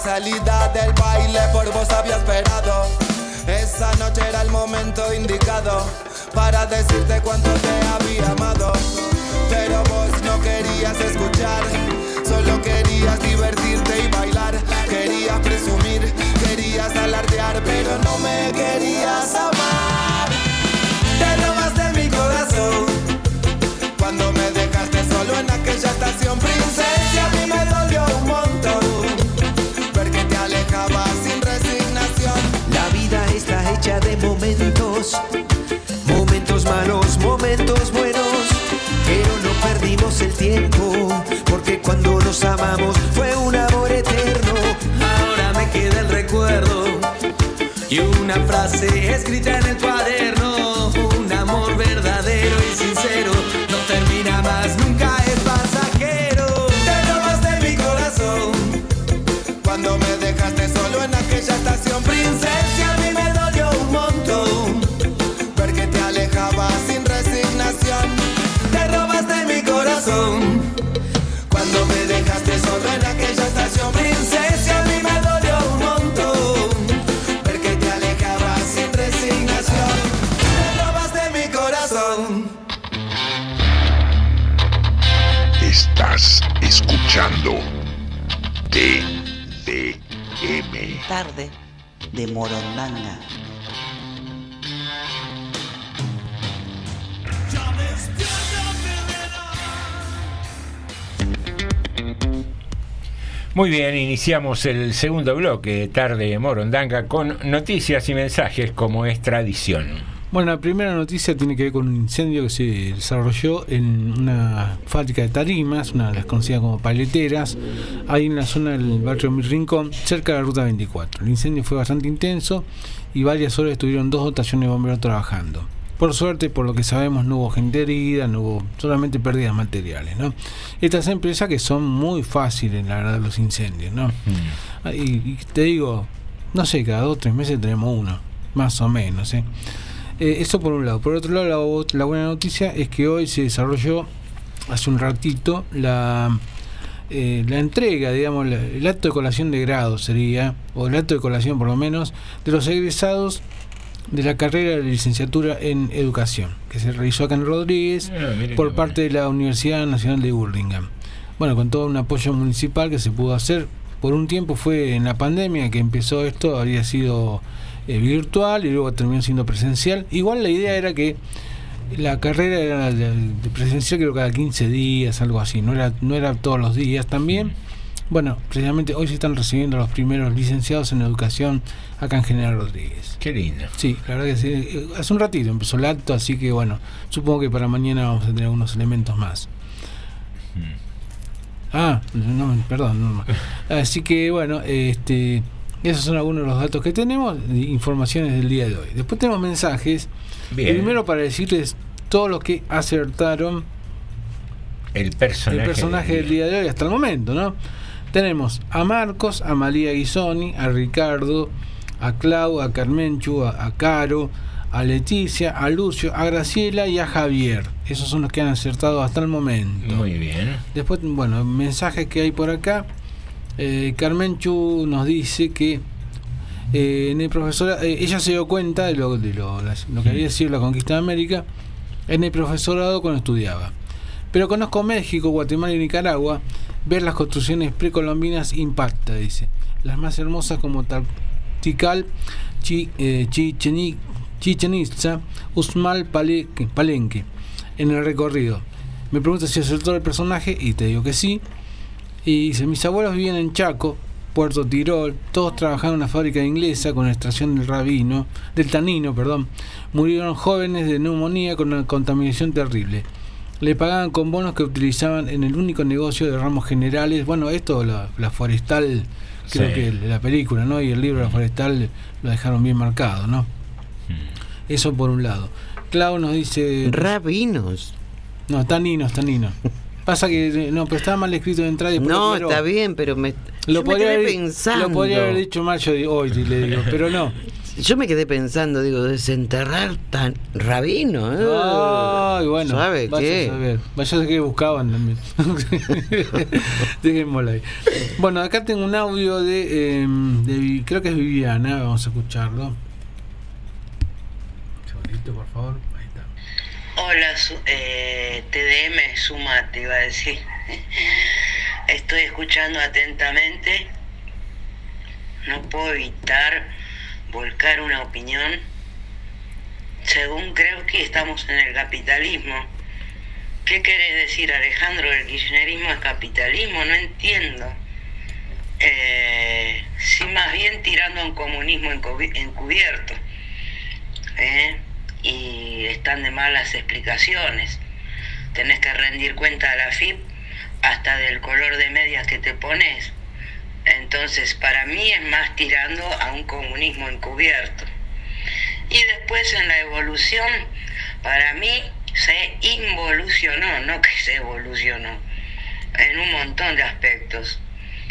salida del baile por vos había esperado. Esa noche era el momento indicado para decirte cuánto te había amado. Pero vos no querías escuchar, solo querías divertirte y bailar. Querías presumir, querías alardear, pero no me querías amar. Te robaste mi corazón cuando me dejaste solo en aquella estación de momentos, momentos malos, momentos buenos, pero no perdimos el tiempo, porque cuando nos amamos fue un amor eterno. Ahora me queda el recuerdo y una frase escrita en el cuaderno, Morondanga. Muy bien, iniciamos el segundo bloque de Tarde de Morondanga con noticias y mensajes como es tradición. Bueno, la primera noticia tiene que ver con un incendio que se desarrolló en una fábrica de tarimas, una de las conocidas como paleteras, ahí en la zona del barrio Mi Rincón, cerca de la ruta 24. El incendio fue bastante intenso y varias horas estuvieron dos dotaciones de bomberos trabajando. Por suerte, por lo que sabemos, no hubo gente herida, no hubo solamente pérdidas materiales. ¿no? Estas empresas que son muy fáciles, la verdad, los incendios. ¿no? Ah, Y, y te digo, no sé, cada dos o tres meses tenemos uno, más o menos. ¿eh? Eh, eso por un lado. Por otro lado, la, la buena noticia es que hoy se desarrolló, hace un ratito, la, eh, la entrega, digamos, la- el acto de colación de grado sería, o el acto de colación por lo menos, de los egresados de la carrera de licenciatura en educación, que se realizó acá en Rodríguez Ah, por parte de la Universidad Nacional de Burlingame. Bueno, con todo un apoyo municipal que se pudo hacer. Por un tiempo fue en la pandemia que empezó esto, había sido eh, virtual y luego terminó siendo presencial. Igual la idea era que la carrera era de, de presencial creo cada 15 días, algo así, no era, no era todos los días también. Bueno, precisamente hoy se están recibiendo los primeros licenciados en educación acá en General Rodríguez. Qué lindo. Sí, la verdad que sí. Hace un ratito empezó el acto, así que bueno, supongo que para mañana vamos a tener algunos elementos más. Ah, no, perdón. no, no. *laughs* Así que bueno, este, esos son algunos de los datos que tenemos, informaciones del día de hoy. Después tenemos mensajes. Bien. Primero para decirles todos los que acertaron El personaje. el personaje del día de hoy hasta el momento, ¿no? Tenemos a Marcos, a María Guisoni, a Ricardo, a Clau, a Carmenchu, a, a Caro, a Leticia, a Lucio, a Graciela y a Javier. Esos son los que han acertado hasta el momento. Muy bien. Después, bueno, mensajes que hay por acá. Eh, Carmenchu nos dice que eh, en el eh, ella se dio cuenta de lo, de lo, lo que había sido la conquista de América en el profesorado cuando estudiaba. Pero conozco México, Guatemala y Nicaragua. Ver las construcciones precolombinas impacta, dice. Las más hermosas como Tikal, Chi, eh, Chicheni- Chichen Itza, Usmal Palenque, Palenque. en el recorrido. Me pregunta si acertó el personaje y te digo que sí. Y dice, mis abuelos vivían en Chaco, Puerto Tirol, todos trabajaban en una fábrica inglesa con extracción del rabino, del tanino, perdón. Murieron jóvenes de neumonía con una contaminación terrible. Le pagaban con bonos que utilizaban en el único negocio de ramos generales. Bueno, esto, la, la forestal, creo Sí. que la película, ¿no? Y el libro La forestal lo dejaron bien marcado, ¿no? Eso por un lado. Clau nos dice. Rabinos. No, taninos, taninos. *laughs* Pasa que no, pero estaba mal escrito de entrada y No, pero- está bien, pero me, Lo yo me podría, quedé haber, pensando. lo podría haber dicho mal yo hoy, le digo, pero no. Yo me quedé pensando, digo, desenterrar tan rabino. ¿eh? Ay, bueno, ¿Sabe vaya qué? a saber. Vaya a qué buscaban también. *laughs* Dejémoslo ahí. Bueno, acá tengo un audio de, eh, de creo que es Viviana, vamos a escucharlo. Un segundito, por favor. Hola, eh, TDM, Suma, te iba a decir. *laughs* Estoy escuchando atentamente. No puedo evitar volcar una opinión. Según creo que estamos en el capitalismo. ¿Qué querés decir, Alejandro? ¿El kirchnerismo es capitalismo? No entiendo. Eh, sí, más bien tirando a un comunismo encubi- encubierto. ¿eh? Y están de malas explicaciones. Tenés que rendir cuenta a la FIP hasta del color de medias que te pones. Entonces, para mí es más tirando a un comunismo encubierto. Y después en la evolución, para mí se involucionó, no que se evolucionó, en un montón de aspectos,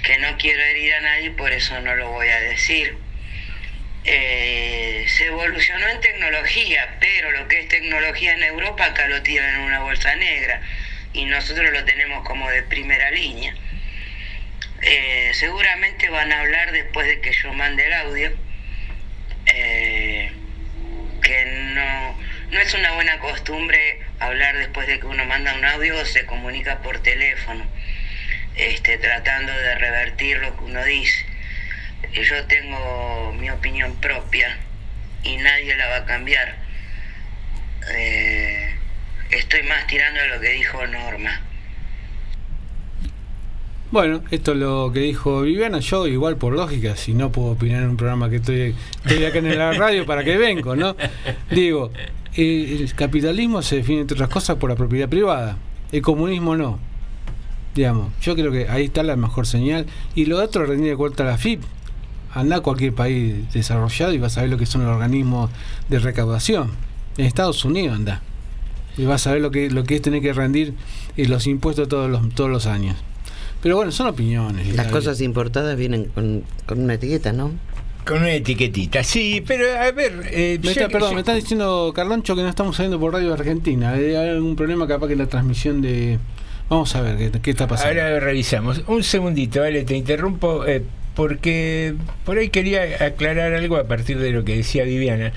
que no quiero herir a nadie, por eso no lo voy a decir eh, se evolucionó en tecnología, pero lo que es tecnología en Europa acá lo tiran en una bolsa negra y nosotros lo tenemos como de primera línea. Eh, seguramente van a hablar después de que yo mande el audio, eh, que no, no es una buena costumbre hablar después de que uno manda un audio o se comunica por teléfono, este, tratando de revertir lo que uno dice yo tengo mi opinión propia y nadie la va a cambiar. Eh, estoy más tirando a lo que dijo Norma. Bueno, esto es lo que dijo Viviana. Yo, igual por lógica, si no puedo opinar en un programa que estoy, estoy acá en la radio, ¿para qué vengo, no? Digo, el capitalismo se define, entre otras cosas, por la propiedad privada. El comunismo no. Digamos, yo creo que ahí está la mejor señal. Y lo otro, rendir de cuenta a la FIP. Anda a cualquier país desarrollado y vas a ver lo que son los organismos de recaudación. En Estados Unidos anda. Y vas a ver lo que, lo que es tener que rendir eh, los impuestos todos los, todos los años. Pero bueno, son opiniones. Las cosas importadas vienen con, con una etiqueta, ¿no? Con una etiquetita, sí, pero a ver. eh, Me está, perdón, ya- me está diciendo Carloncho que no estamos saliendo por Radio Argentina. Hay algún problema capaz que la transmisión de... Vamos a ver qué, qué está pasando. Ahora revisamos. Un segundito, vale, te interrumpo eh, porque por ahí quería aclarar algo a partir de lo que decía Viviana.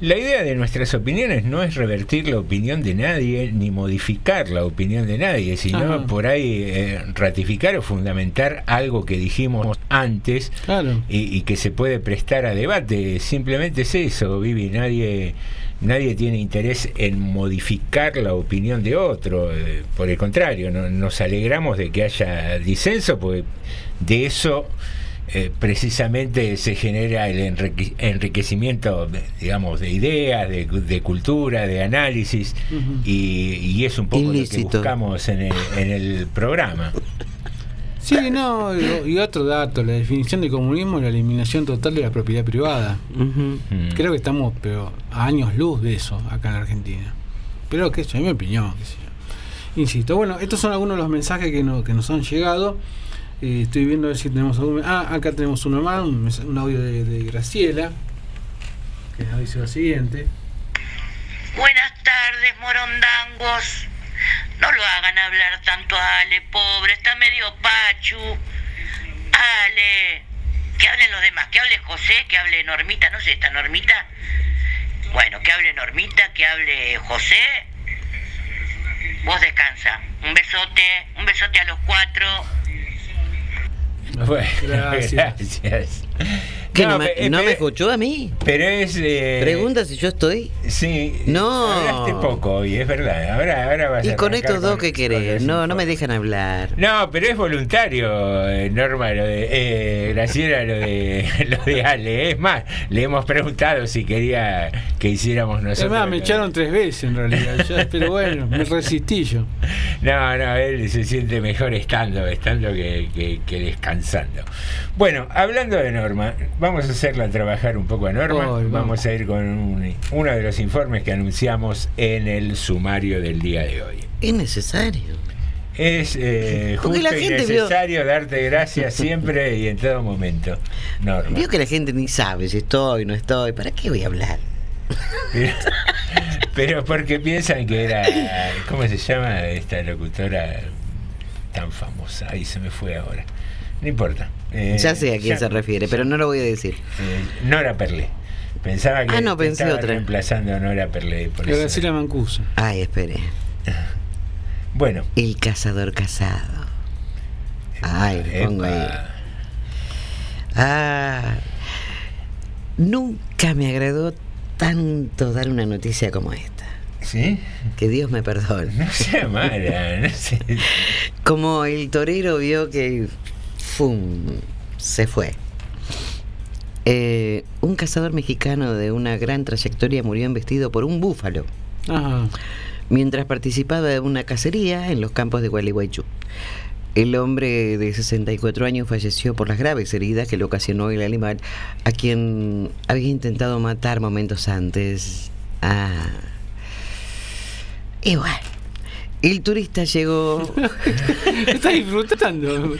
La idea de nuestras opiniones no es revertir la opinión de nadie ni modificar la opinión de nadie, sino Ajá. por ahí eh, ratificar o fundamentar algo que dijimos antes Claro. y, y que se puede prestar a debate. Simplemente es eso, Vivi. Nadie, nadie tiene interés en modificar la opinión de otro. eh, por el contrario, no- nos alegramos de que haya disenso, porque de eso eh, precisamente se genera el enrique- enriquecimiento, de- digamos, de ideas, de, de cultura, de análisis, y, y es un poco lo que buscamos en el, en el programa. Sí, no, y, otro dato, la definición de comunismo es la eliminación total de la propiedad privada. Mm. Creo que estamos pero a años luz de eso acá en Argentina. Pero que es mi opinión, qué sé yo. Insisto, bueno, estos son algunos de los mensajes que, no- que nos han llegado. Eh, estoy viendo a ver si tenemos algún... Ah, acá tenemos uno más, un, audio de, de Graciela, que nos dice lo siguiente. Buenas tardes, morondangos. No lo hagan hablar tanto a Ale, pobre, está medio pachu. Ale, que hablen los demás, que hable José, que hable Normita, no sé, ¿está Normita? Bueno, que hable Normita, que hable José. Vos descansa. Un besote, un besote a los cuatro. *laughs* Gracias. gracias. ¿Que no, No, me, no pe- me escuchó a mí? Pero es. eh, Pregunta si yo estoy. Sí. No. Hablaste poco hoy, es verdad. Ahora, ahora vas Y a con estos dos con querés. No, no me dejan hablar. No, pero es voluntario, eh, Norma, lo de eh, Graciela, lo de, *laughs* lo de Ale. Es más, le hemos preguntado si quería que hiciéramos nosotros. Además, me echaron tres veces en realidad. ya, *laughs* pero bueno, me resistí yo. No, no, él se siente mejor estando, estando que, que- que descansando. Bueno, hablando de Norma, vamos a hacerla trabajar un poco a Norma. Vamos. vamos a ir con un- uno de los informes que anunciamos en el sumario del día de hoy. Es necesario. Es eh, justo la y vio- necesario darte gracias *laughs* siempre y en todo momento. Norma. Vio que la gente ni sabe si estoy, no estoy. ¿Para qué voy a hablar? Pero, *laughs* pero porque piensan que era. ¿Cómo se llama esta locutora tan famosa? Ahí se me fue ahora. No importa. Eh, ya sé a quién ya- se refiere, pero no lo voy a decir. eh, Nora Perlé. Pensaba que Ah, no, pensé estaba otra. reemplazando a Nora Perlé. Por eso. Graciela Mancuso. Ay, espere. *laughs* Bueno. El cazador casado. Ay, le pongo ahí. Epa. Ah, nunca me agradó tanto dar una noticia como esta. ¿Sí? Que Dios me perdone. *laughs* No sea mala, no sé. Como el torero vio que ¡fum! se fue. Eh, un cazador mexicano de una gran trayectoria murió embestido por un búfalo Ajá. mientras participaba de una cacería en los campos de Gualeguaychú. El hombre de 64 años falleció por las graves heridas que le ocasionó el animal, a quien había intentado matar momentos antes. Ah. Igual. El turista llegó. *laughs* Está disfrutando.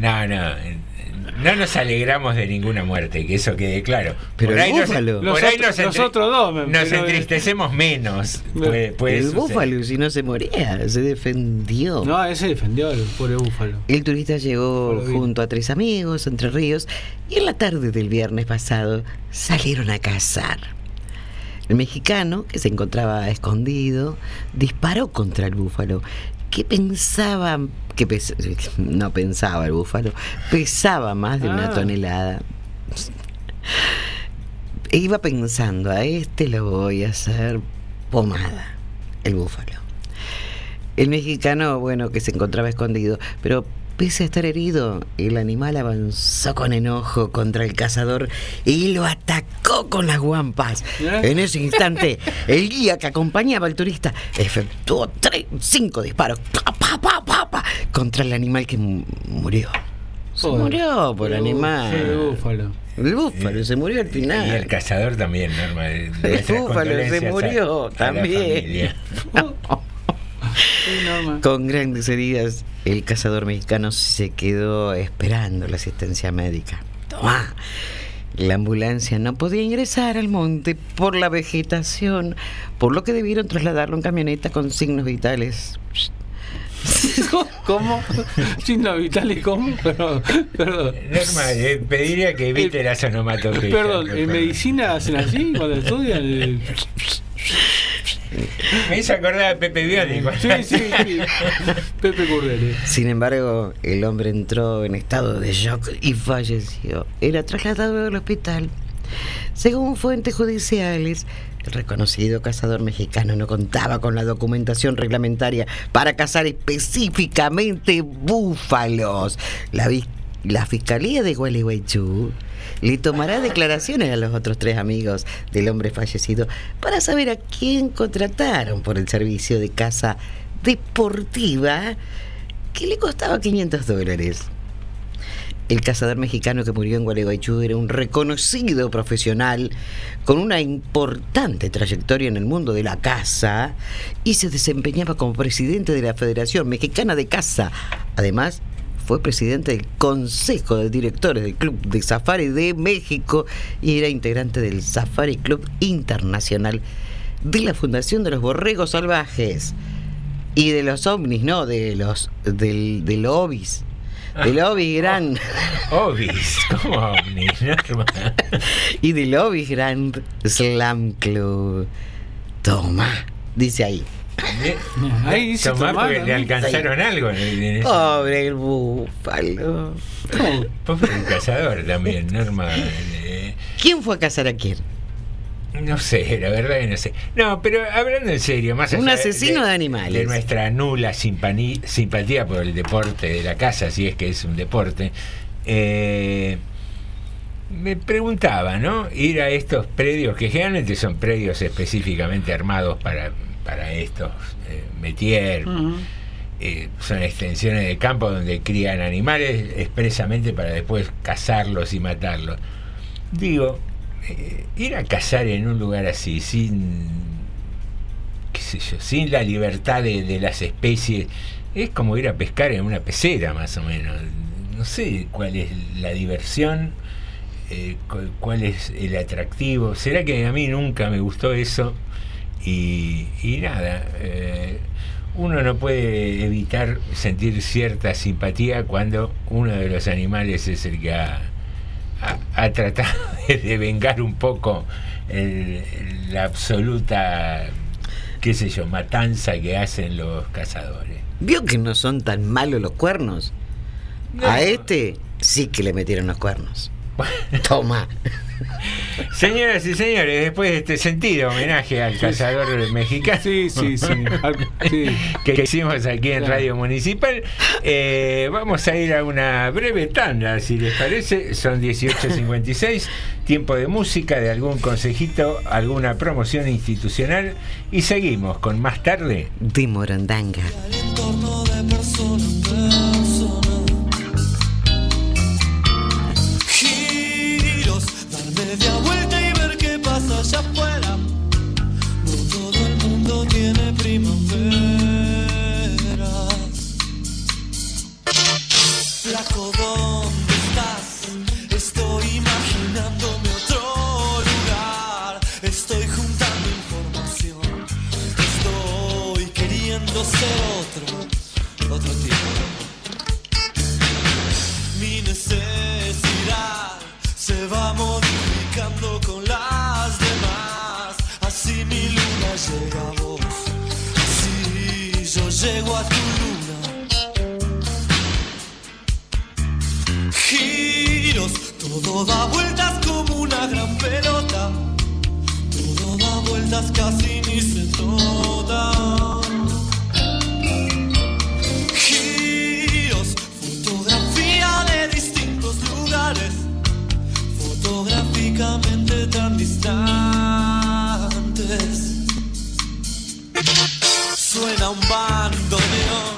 No, no. No nos alegramos de ninguna muerte, que eso quede claro. Pero por el ahí nos, búfalo. por Los ahí otros- nos, los otros dos, me- nos pero- entristecemos menos. Puede, puede el suceder. búfalo, si no se moría, se defendió. No, ese defendió al pobre búfalo. El turista llegó junto a tres amigos, entre ríos, y en la tarde del viernes pasado salieron a cazar. El mexicano, que se encontraba escondido, disparó contra el búfalo, que pensaba, que pes- *laughs* no pensaba el búfalo, pesaba más de una Ah. tonelada. E iba pensando, a este lo voy a hacer pomada, el búfalo. El mexicano, bueno, que se encontraba escondido, pero pese a estar herido, el animal avanzó con enojo contra el cazador y lo atacó con las guampas. ¿Eh? En ese instante, el guía que acompañaba al turista efectuó tres, cinco disparos pa, pa, pa, pa, pa, contra el animal que mu- murió. Se murió por el animal. el búfalo. El búfalo se murió al final. Y el cazador también, Norma. El búfalo se a- murió a la también. familia. *laughs* *laughs* Con grandes heridas, el cazador mexicano se quedó esperando la asistencia médica. Tomá. La ambulancia no podía ingresar al monte por la vegetación, por lo que debieron trasladarlo en camioneta con signos vitales. *laughs* ¿Cómo? Signos vitales, ¿cómo? Perdón, perdón. Norma, eh, pediría que evite las onomatopeyas. Perdón, ¿en medicina hacen así cuando estudian? Eh, *laughs* *laughs* Me hizo acordar a Pepe Bioni. cuando- Sí, sí, sí. Pepe. Sin embargo, el hombre entró en estado de shock y falleció. Era trasladado al hospital. Según fuentes judiciales, el reconocido cazador mexicano no contaba con la documentación reglamentaria para cazar específicamente búfalos. La, la Fiscalía de Gualeguaychú le tomará declaraciones a los otros tres amigos del hombre fallecido para saber a quién contrataron por el servicio de caza deportiva que le costaba 500 dólares. El cazador mexicano que murió en Gualeguaychú era un reconocido profesional con una importante trayectoria en el mundo de la caza y se desempeñaba como presidente de la Federación Mexicana de Caza. Además, fue presidente del Consejo de Directores del Club de Safari de México y era integrante del Safari Club Internacional de la Fundación de los Borregos Salvajes y de los ovnis, no, de los del, del obis. Del *laughs* Obis Grand. *laughs* Obis, ¿cómo ovnis, *laughs* y del Obis Grand Slam Club. Toma, dice ahí. Ahí tomar, porque le alcanzaron algo. Pobre el búfalo. Pobre el cazador también, Norma. Eh, ¿Quién fue a cazar a quién? No sé, la verdad que no sé. No, pero hablando en serio, más Un allá asesino de animales. De nuestra nula simpatía por el deporte de la casa, si es que es un deporte, eh, me preguntaba, ¿no? Ir a estos predios, que generalmente son predios específicamente armados para, para estos eh, métier, eh, son extensiones de campo donde crían animales expresamente para después cazarlos y matarlos. Digo, eh, ir a cazar en un lugar así, sin, qué sé yo, sin la libertad de, de las especies, es como ir a pescar en una pecera más o menos. No sé cuál es la diversión, eh, cu- cuál es el atractivo. ¿Será que a mí nunca me gustó eso? Y, y nada, eh, uno no puede evitar sentir cierta simpatía cuando uno de los animales es el que ha, ha, ha tratado de, *laughs* de vengar un poco el- la absoluta, qué sé yo, matanza que hacen los cazadores. ¿Vio que no son tan malos los cuernos? A este sí que le metieron los cuernos. *laughs* Toma. *laughs* Señoras y señores, después de este sentido homenaje al cazador mexicano Sí, sí, sí. Al- sí. *laughs* que hicimos aquí en Claro. Radio Municipal, eh, vamos a ir a una breve tanda, si les parece. Son 18.56, *laughs* tiempo de música, de algún consejito, alguna promoción institucional y seguimos con más tarde. De Morondanga. Todo da vueltas como una gran pelota. Todo da vueltas casi ni se nota. Giros, fotografía de distintos lugares, fotográficamente tan distantes. Suena un bandoneón,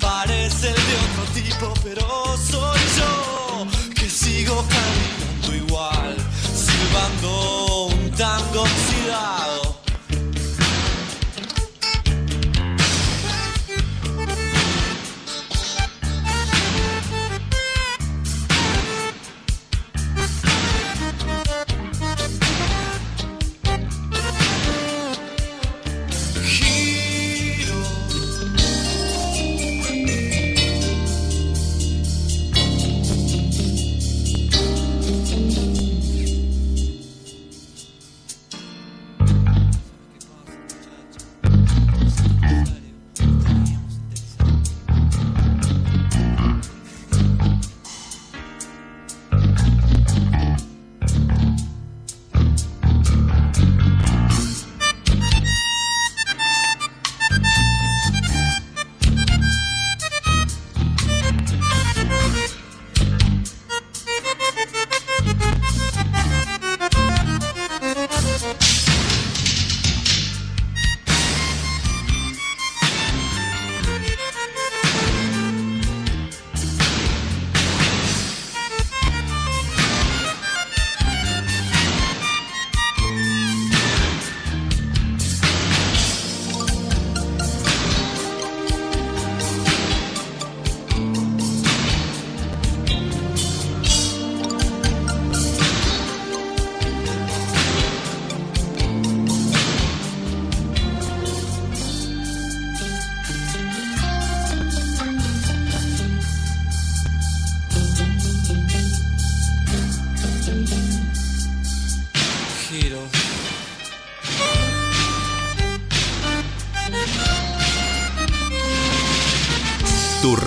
parece el de otro tipo, pero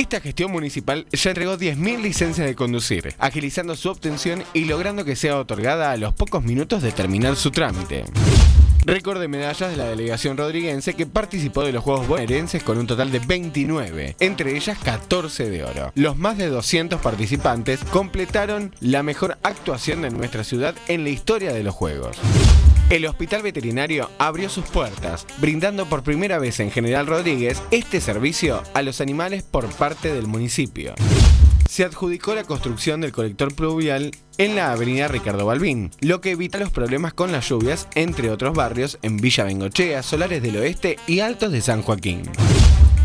Esta gestión municipal ya entregó 10.000 licencias de conducir, agilizando su obtención y logrando que sea otorgada a los pocos minutos de terminar su trámite. Récord de medallas de la delegación rodriguense que participó de los Juegos bonaerenses con un total de 29, entre ellas 14 de oro. Los más de 200 participantes completaron la mejor actuación de nuestra ciudad en la historia de los Juegos. El hospital veterinario abrió sus puertas, brindando por primera vez en General Rodríguez este servicio a los animales por parte del municipio. Se adjudicó la construcción del colector pluvial en la avenida Ricardo Balbín, lo que evita los problemas con las lluvias, entre otros barrios en Villa Bengochea, Solares del Oeste y Altos de San Joaquín.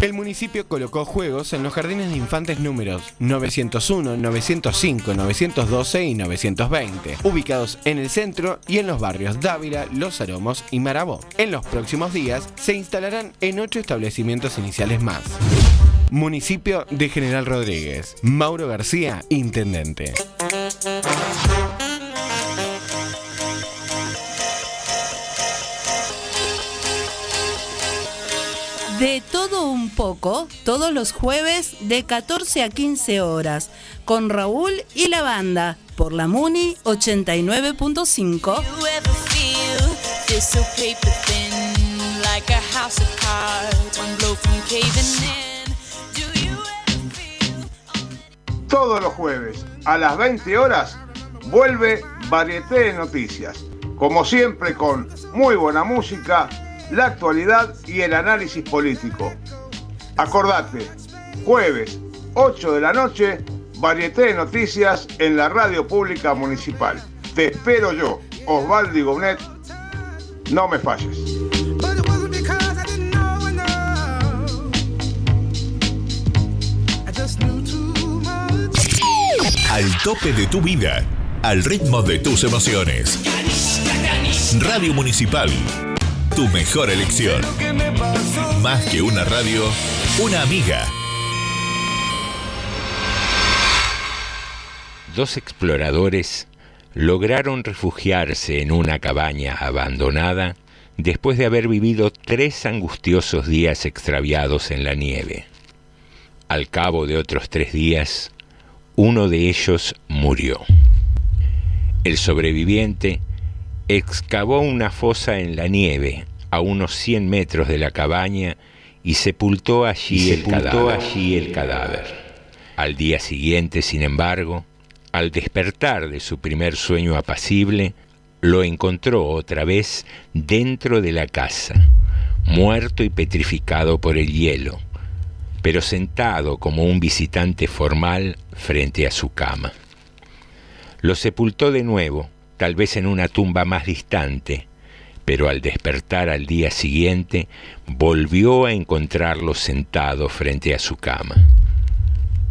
El municipio colocó juegos en los jardines de infantes números 901, 905, 912 y 920, ubicados en el centro y en los barrios Dávila, Los Aromos y Marabó. En los próximos días se instalarán en ocho establecimientos iniciales más. Municipio de General Rodríguez. Mauro García, Intendente. De todo un poco, todos los jueves de 14 a 15 horas, con Raúl y la banda, por la Muni 89.5. You ever feel this so paper thin, like a house of cards, one blow from caving in? Do you Todos los jueves a las 20 horas vuelve Varieté de Noticias. Como siempre con muy buena música, la actualidad y el análisis político. Acordate, jueves 8 de la noche, Varieté de Noticias en la radio pública municipal. Te espero yo, Osvaldo Gonet. No me falles. Al tope de tu vida, al ritmo de tus emociones. Radio Municipal, tu mejor elección. Más que una radio, una amiga. Dos exploradores lograron refugiarse en una cabaña abandonada después de haber vivido tres angustiosos días extraviados en la nieve. Al cabo de otros tres días, uno de ellos murió. El sobreviviente excavó una fosa en la nieve a unos 100 metros de la cabaña y sepultó allí, Y el, sepultó cadáver. allí el cadáver. Al día siguiente, sin embargo, al despertar de su primer sueño apacible, lo encontró otra vez dentro de la casa, muerto y petrificado por el hielo, pero sentado como un visitante formal frente a su cama. Lo sepultó de nuevo, tal vez en una tumba más distante, pero al despertar al día siguiente volvió a encontrarlo sentado frente a su cama.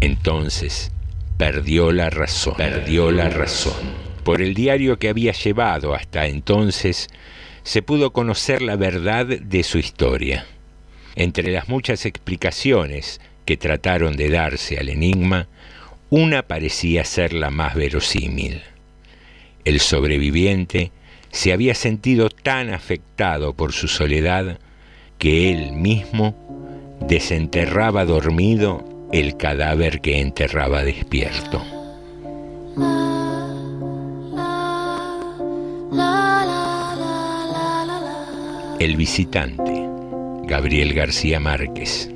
Entonces perdió la razón, perdió la razón. Por el diario que había llevado hasta entonces, se pudo conocer la verdad de su historia. Entre las muchas explicaciones que trataron de darse al enigma, una parecía ser la más verosímil. El sobreviviente se había sentido tan afectado por su soledad que él mismo desenterraba dormido el cadáver que enterraba despierto. El visitante, Gabriel García Márquez.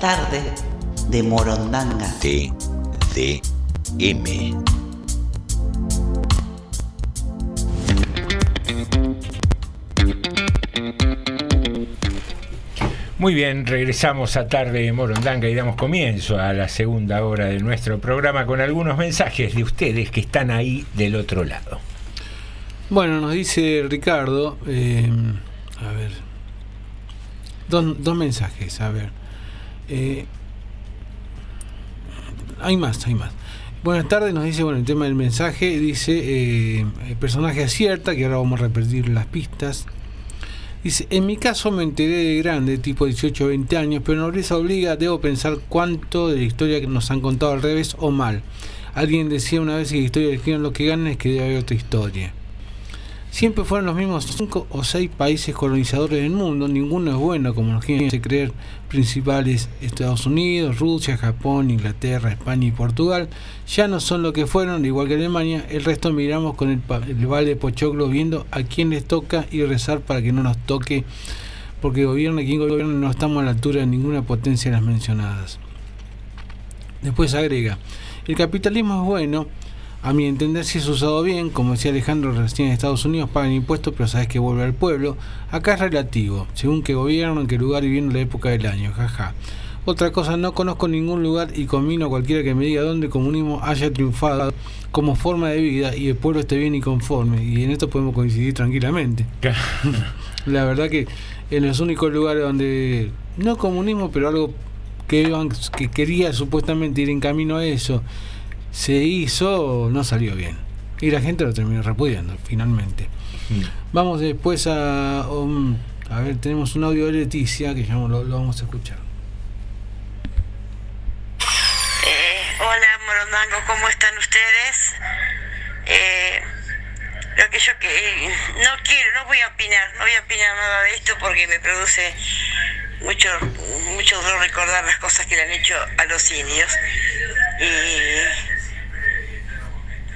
Tarde de Morondanga. TDM. Muy bien, regresamos a tarde de Morondanga y damos comienzo a la segunda hora de nuestro programa con algunos mensajes de ustedes que están ahí del otro lado. Bueno, nos dice Ricardo, eh, a ver, dos, dos mensajes, a ver. Eh, hay más, hay más. Buenas tardes, nos dice, bueno, el tema del mensaje, dice, eh, el personaje acierta, que ahora vamos a repetir las pistas. Dice, en mi caso me enteré de grande, tipo 18 o 20 años, pero nobleza obliga, debo pensar cuánto de la historia que nos han contado al revés o mal. Alguien decía una vez que la historia escriben lo que ganan es que debe haber otra historia. Siempre fueron los mismos cinco o seis países colonizadores del mundo, ninguno es bueno, como nos quieren creer, principales Estados Unidos, Rusia, Japón, Inglaterra, España y Portugal, ya no son lo que fueron, igual que Alemania, el resto miramos con el, el vale Pochoclo viendo a quién les toca y rezar para que no nos toque, porque gobierna quien gobierna no estamos a la altura de ninguna potencia de las mencionadas. Después agrega, el capitalismo es bueno, a mi entender si es usado bien, como decía Alejandro recién en Estados Unidos pagan impuestos pero sabes que vuelve al pueblo, acá es relativo, según qué gobierno, en qué lugar y viendo la época del año, jaja. Otra cosa, no conozco ningún lugar y conmino a cualquiera que me diga dónde el comunismo haya triunfado como forma de vida y el pueblo esté bien y conforme, y en esto podemos coincidir tranquilamente. *laughs* La verdad que en los únicos lugares donde, no comunismo, pero algo que, quería supuestamente ir en camino a eso, se hizo, no salió bien. Y la gente lo terminó repudiando, finalmente. Vamos después a... um, a ver, tenemos un audio de Leticia que ya lo, lo vamos a escuchar. Eh, hola Morondango, ¿cómo están ustedes? Eh, lo que yo que no quiero, no voy a opinar, no voy a opinar nada de esto porque me produce mucho, mucho dolor recordar las cosas que le han hecho a los indios. Y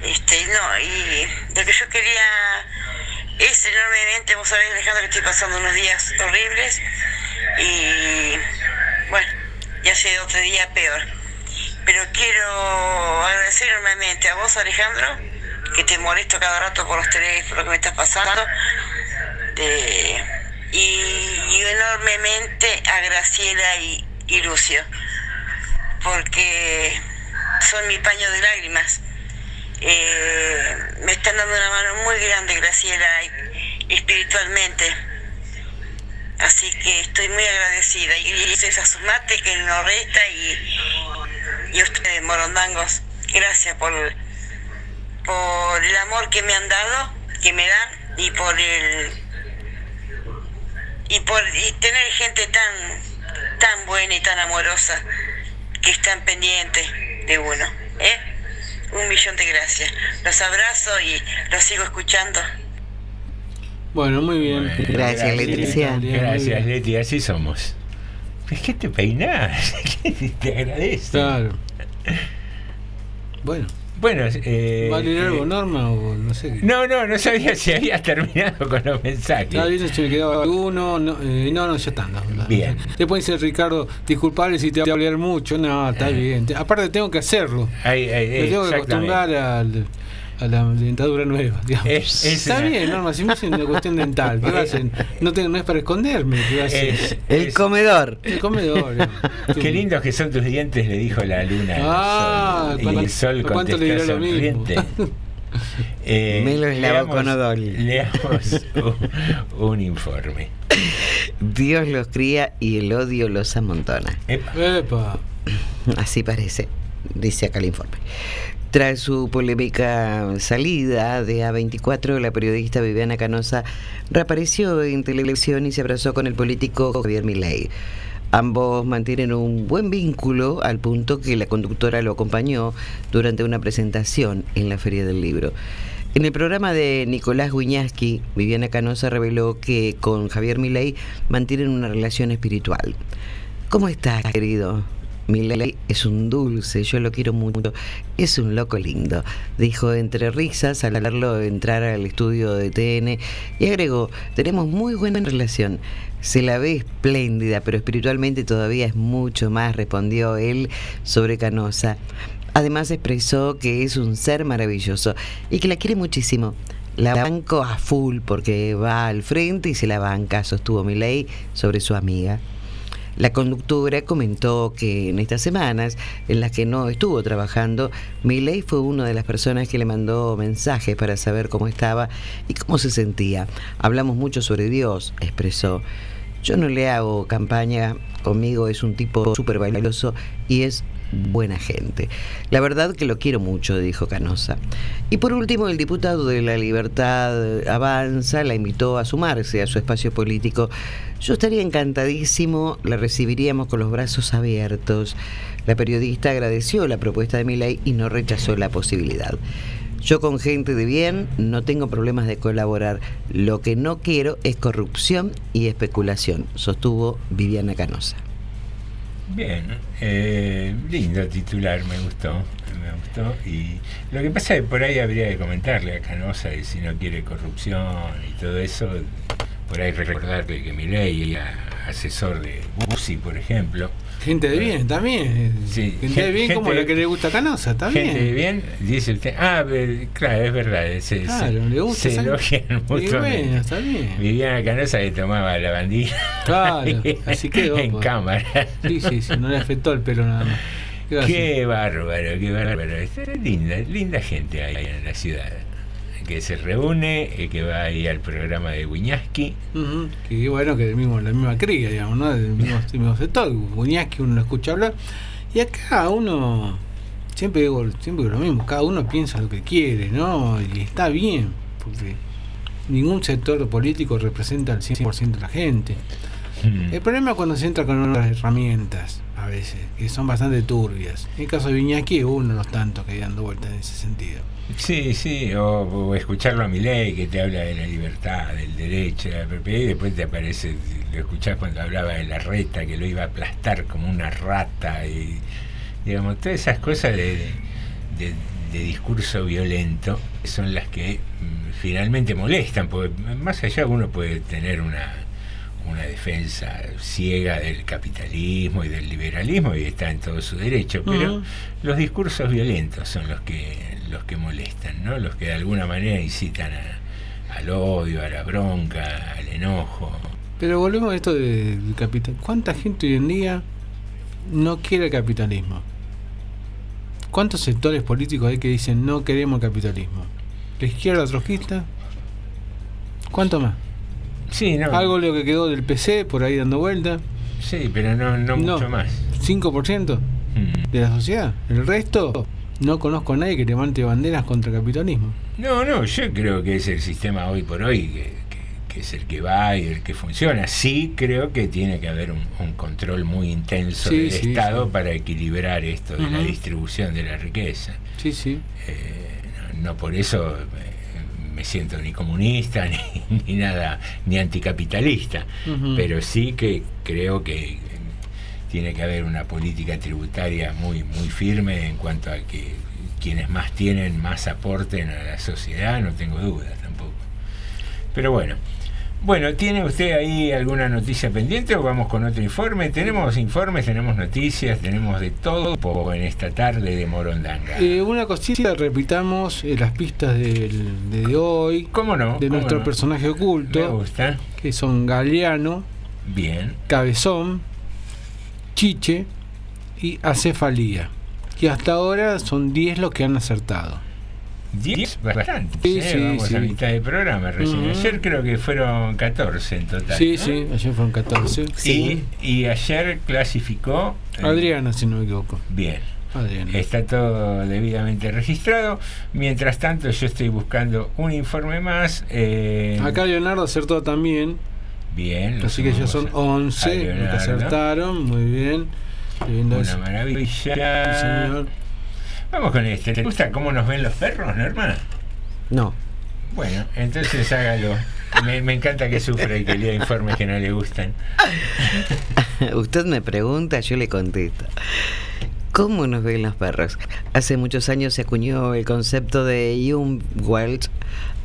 este, no, y lo que yo quería es enormemente, vos sabés Alejandro que estoy pasando unos días horribles y bueno, ya sé otro día peor. Pero quiero agradecer enormemente a vos, Alejandro, que te molesto cada rato por los teléfonos, por lo que me estás pasando. Y, y enormemente a Graciela y, y Lucio, porque son mi paño de lágrimas. Eh, me están dando una mano muy grande, Graciela, espiritualmente. Así que estoy muy agradecida. Y, eso es a su mate que nos resta y, y a ustedes, morondangos, gracias por, por el amor que me han dado, que me dan, y por el y por tener gente tan tan buena y tan amorosa que están pendientes de uno. ¿eh? Un millón de gracias. Los abrazo y los sigo escuchando. Bueno, muy bien. Gracias, Leticia. Gracias, Leti, así somos. Es que te peinás, *laughs* te agradezco. Claro. Bueno. Bueno, eh, ¿Va a leer algo, eh, Norma? O no sé qué. No, no, no sabía si habías *laughs* terminado con los mensajes. Estaba viendo si me quedaba uno. No, eh, no, no, ya está. no. Bien. Después dice Ricardo, disculpable si te voy a hablar mucho. No, está bien. Te- Aparte, tengo que hacerlo. Ahí, ahí, Me tengo que acostumbrar al- a la dentadura nueva. *laughs* digamos. Es- es está bien, Norma, si me hacen una cuestión dental, ¿qué *laughs* hacer? No, tengo, no es para esconderme. El comedor. El comedor. *laughs* Qué lindos que son tus dientes, le dijo la luna. al Ah, sol. y ¿cuánto- el sol cuánto le dirá lo mismo? Eh, Me los lavo con odol. Leamos un, un informe. Dios los cría y el odio los amontona. Epa. Así parece, dice acá el informe. Tras su polémica salida de A24, la periodista Viviana Canosa reapareció en televisión y se abrazó con el político Javier Milei. Ambos mantienen un buen vínculo al punto que la conductora lo acompañó durante una presentación en la Feria del Libro. En el programa de Nicolás Guiñaski, Viviana Canosa reveló que con Javier Milei mantienen una relación espiritual. ¿Cómo estás, querido? Milei es un dulce, yo lo quiero mucho, es un loco lindo, dijo entre risas al verlo entrar al estudio de TN y agregó, tenemos muy buena relación, se la ve espléndida, pero espiritualmente todavía es mucho más, respondió él sobre Canosa. Además expresó que es un ser maravilloso y que la quiere muchísimo. La banco a full porque va al frente y se la banca, sostuvo Milei sobre su amiga. La conductora comentó que en estas semanas en las que no estuvo trabajando, Milei fue una de las personas que le mandó mensajes para saber cómo estaba y cómo se sentía. Hablamos mucho sobre Dios, expresó. Yo no le hago campaña, conmigo es un tipo súper valioso y es buena gente. La verdad que lo quiero mucho, dijo Canosa. Y por último, el diputado de la Libertad Avanza la invitó a sumarse a su espacio político. Yo estaría encantadísimo, la recibiríamos con los brazos abiertos. La periodista agradeció la propuesta de Milei y no rechazó la posibilidad. Yo con gente de bien no tengo problemas de colaborar. Lo que no quiero es corrupción y especulación, sostuvo Viviana Canosa. Bien, eh, lindo titular, me gustó, me gustó. Y lo que pasa es que por ahí habría que comentarle a Canosa de si no quiere corrupción y todo eso, por ahí recordarle que Milei era asesor de Bussi, por ejemplo. Gente de bien también. Sí, gente de bien como la que le gusta Canosa, está Gente de bien, dice usted. Ah, ve- claro, es verdad. Se, Claro, se- le gusta se elogian *laughs* bueno, está bien. Viviana Canosa que tomaba la bandilla. Claro, *laughs* así quedó. en pues. cámara. Sí, sí, sí, no le afectó el pelo nada más. ¿Qué? Qué bárbaro, qué bárbaro. Es linda, linda gente hay en la ciudad. Que se reúne, eh, que va ahí al programa de Wiñaski. Que bueno, que del mismo, la misma cría, digamos, ¿no? Del mismo, del mismo sector. Buñaski uno lo escucha hablar. Y acá uno, siempre digo, siempre digo lo mismo, cada uno piensa lo que quiere, ¿no? Y está bien, porque ningún sector político representa al 100% de la gente. Mm. El problema es cuando se entra con otras herramientas, a veces, que son bastante turbias. En el caso de Viñaski es uno de los tantos que dando vueltas en ese sentido. Sí, sí, o, o escucharlo a Milei que te habla de la libertad, del derecho, de la propiedad, y después te aparece, lo escuchás cuando hablaba de la reta, que lo iba a aplastar como una rata, y digamos, todas esas cosas de, de- de discurso violento son las que mm, finalmente molestan, porque más allá uno puede tener una, una defensa ciega del capitalismo y del liberalismo y está en todo su derecho, pero los discursos violentos son los que los que molestan, ¿no? Los que de alguna manera incitan a- al odio, a la bronca, al enojo. Pero volvemos a esto de- del capital. ¿Cuánta gente hoy en día no quiere el capitalismo? ¿Cuántos sectores políticos hay que dicen no queremos el capitalismo? ¿La izquierda trotskista? ¿Cuánto más? Sí, no. Algo lo que quedó del PC por ahí dando vuelta. Sí, pero no, no mucho más. ¿5% Mm. de la sociedad? El resto, no conozco a nadie que levante banderas contra el capitalismo. No, no, yo creo que es el sistema hoy por hoy que, que- que es el que va y el que funciona. Sí creo que tiene que haber un, un control muy intenso Sí, del sí, Estado sí. para equilibrar esto de la distribución de la riqueza. Sí, sí. Eh, no, no por eso me siento ni comunista *laughs* ni, ni nada, ni anticapitalista, pero sí que creo que tiene que haber una política tributaria muy, muy firme en cuanto a que quienes más tienen más aporten a la sociedad, no tengo dudas tampoco. Pero bueno. Bueno, ¿tiene usted ahí alguna noticia pendiente o vamos con otro informe? Tenemos informes, tenemos noticias, tenemos de todo en esta tarde de Morondanga. Eh, una cosita, repitamos eh, las pistas del- de, hoy. ¿Cómo no? De ¿Cómo nuestro no? personaje oculto. Me gusta. Que son Galeano, Bien. Cabezón, Chiche y Acefalía. Que hasta ahora son 10 los que han acertado. 10, bastante. Sí, ¿eh? sí, Vamos sí. a mitad de programa recién. Ujú. Ayer creo que fueron 14 en total. Sí, ¿no? sí, ayer fueron 14. Y, y ayer clasificó. eh, Adriana, si no me equivoco. Bien. Adriana. Está todo debidamente registrado. Mientras tanto, yo estoy buscando un informe más. eh, Acá Leonardo acertó también. Bien. Así que ya son a- 11 a los que acertaron. Muy bien. Una eso. maravilla. Sí, señor. Vamos con este. ¿Te gusta cómo nos ven los perros, Norma? No. Bueno, entonces hágalo. Me, me encanta que sufra y que lea informes que no le gustan. *laughs* Usted me pregunta, yo le contesto. ¿Cómo nos ven los perros? Hace muchos años se acuñó el concepto de Jungwald,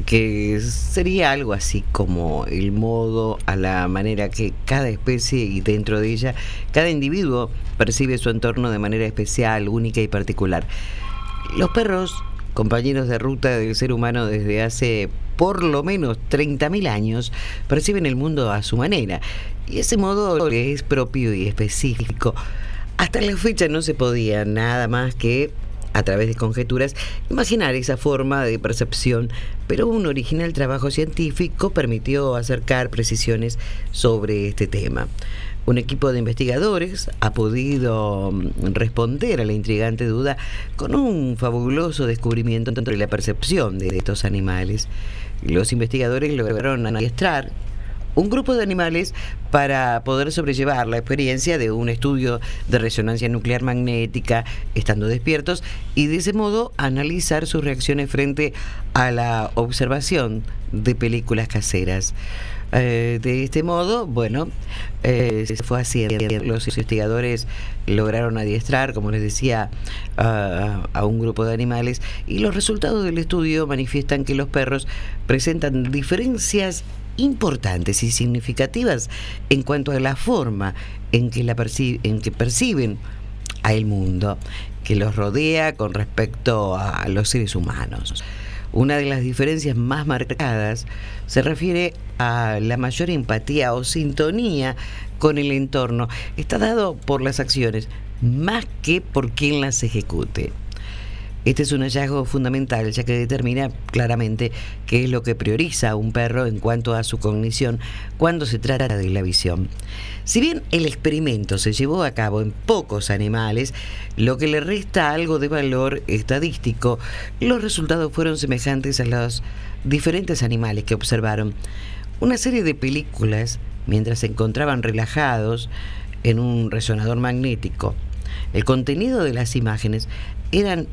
que sería algo así como el modo a la manera que cada especie y dentro de ella, cada individuo percibe su entorno de manera especial, única y particular. Los perros, compañeros de ruta del ser humano desde hace por lo menos 30.000 años, perciben el mundo a su manera. Y ese modo es propio y específico. Hasta la fecha no se podía nada más que, a través de conjeturas, imaginar esa forma de percepción, pero un original trabajo científico permitió acercar precisiones sobre este tema. Un equipo de investigadores ha podido mm, responder a la intrigante duda con un fabuloso descubrimiento entre la percepción de estos animales. Los investigadores lograron adiestrar un grupo de animales para poder sobrellevar la experiencia de un estudio de resonancia nuclear magnética estando despiertos y de ese modo analizar sus reacciones frente a la observación de películas caseras. Eh, de este modo, bueno, eh, se fue haciendo. Los investigadores lograron adiestrar, como les decía, a, a un grupo de animales y los resultados del estudio manifiestan que los perros presentan diferencias importantes y significativas en cuanto a la forma en que, la perci- en que perciben al mundo que los rodea con respecto a los seres humanos. Una de las diferencias más marcadas se refiere a la mayor empatía o sintonía con el entorno. Está dado por las acciones más que por quien las ejecute. Este es un hallazgo fundamental ya que determina claramente qué es lo que prioriza a un perro en cuanto a su cognición cuando se trata de la visión. Si bien el experimento se llevó a cabo en pocos animales, lo que le resta algo de valor estadístico, los resultados fueron semejantes a los diferentes animales que observaron. Una serie de películas, mientras se encontraban relajados en un resonador magnético, el contenido de las imágenes eran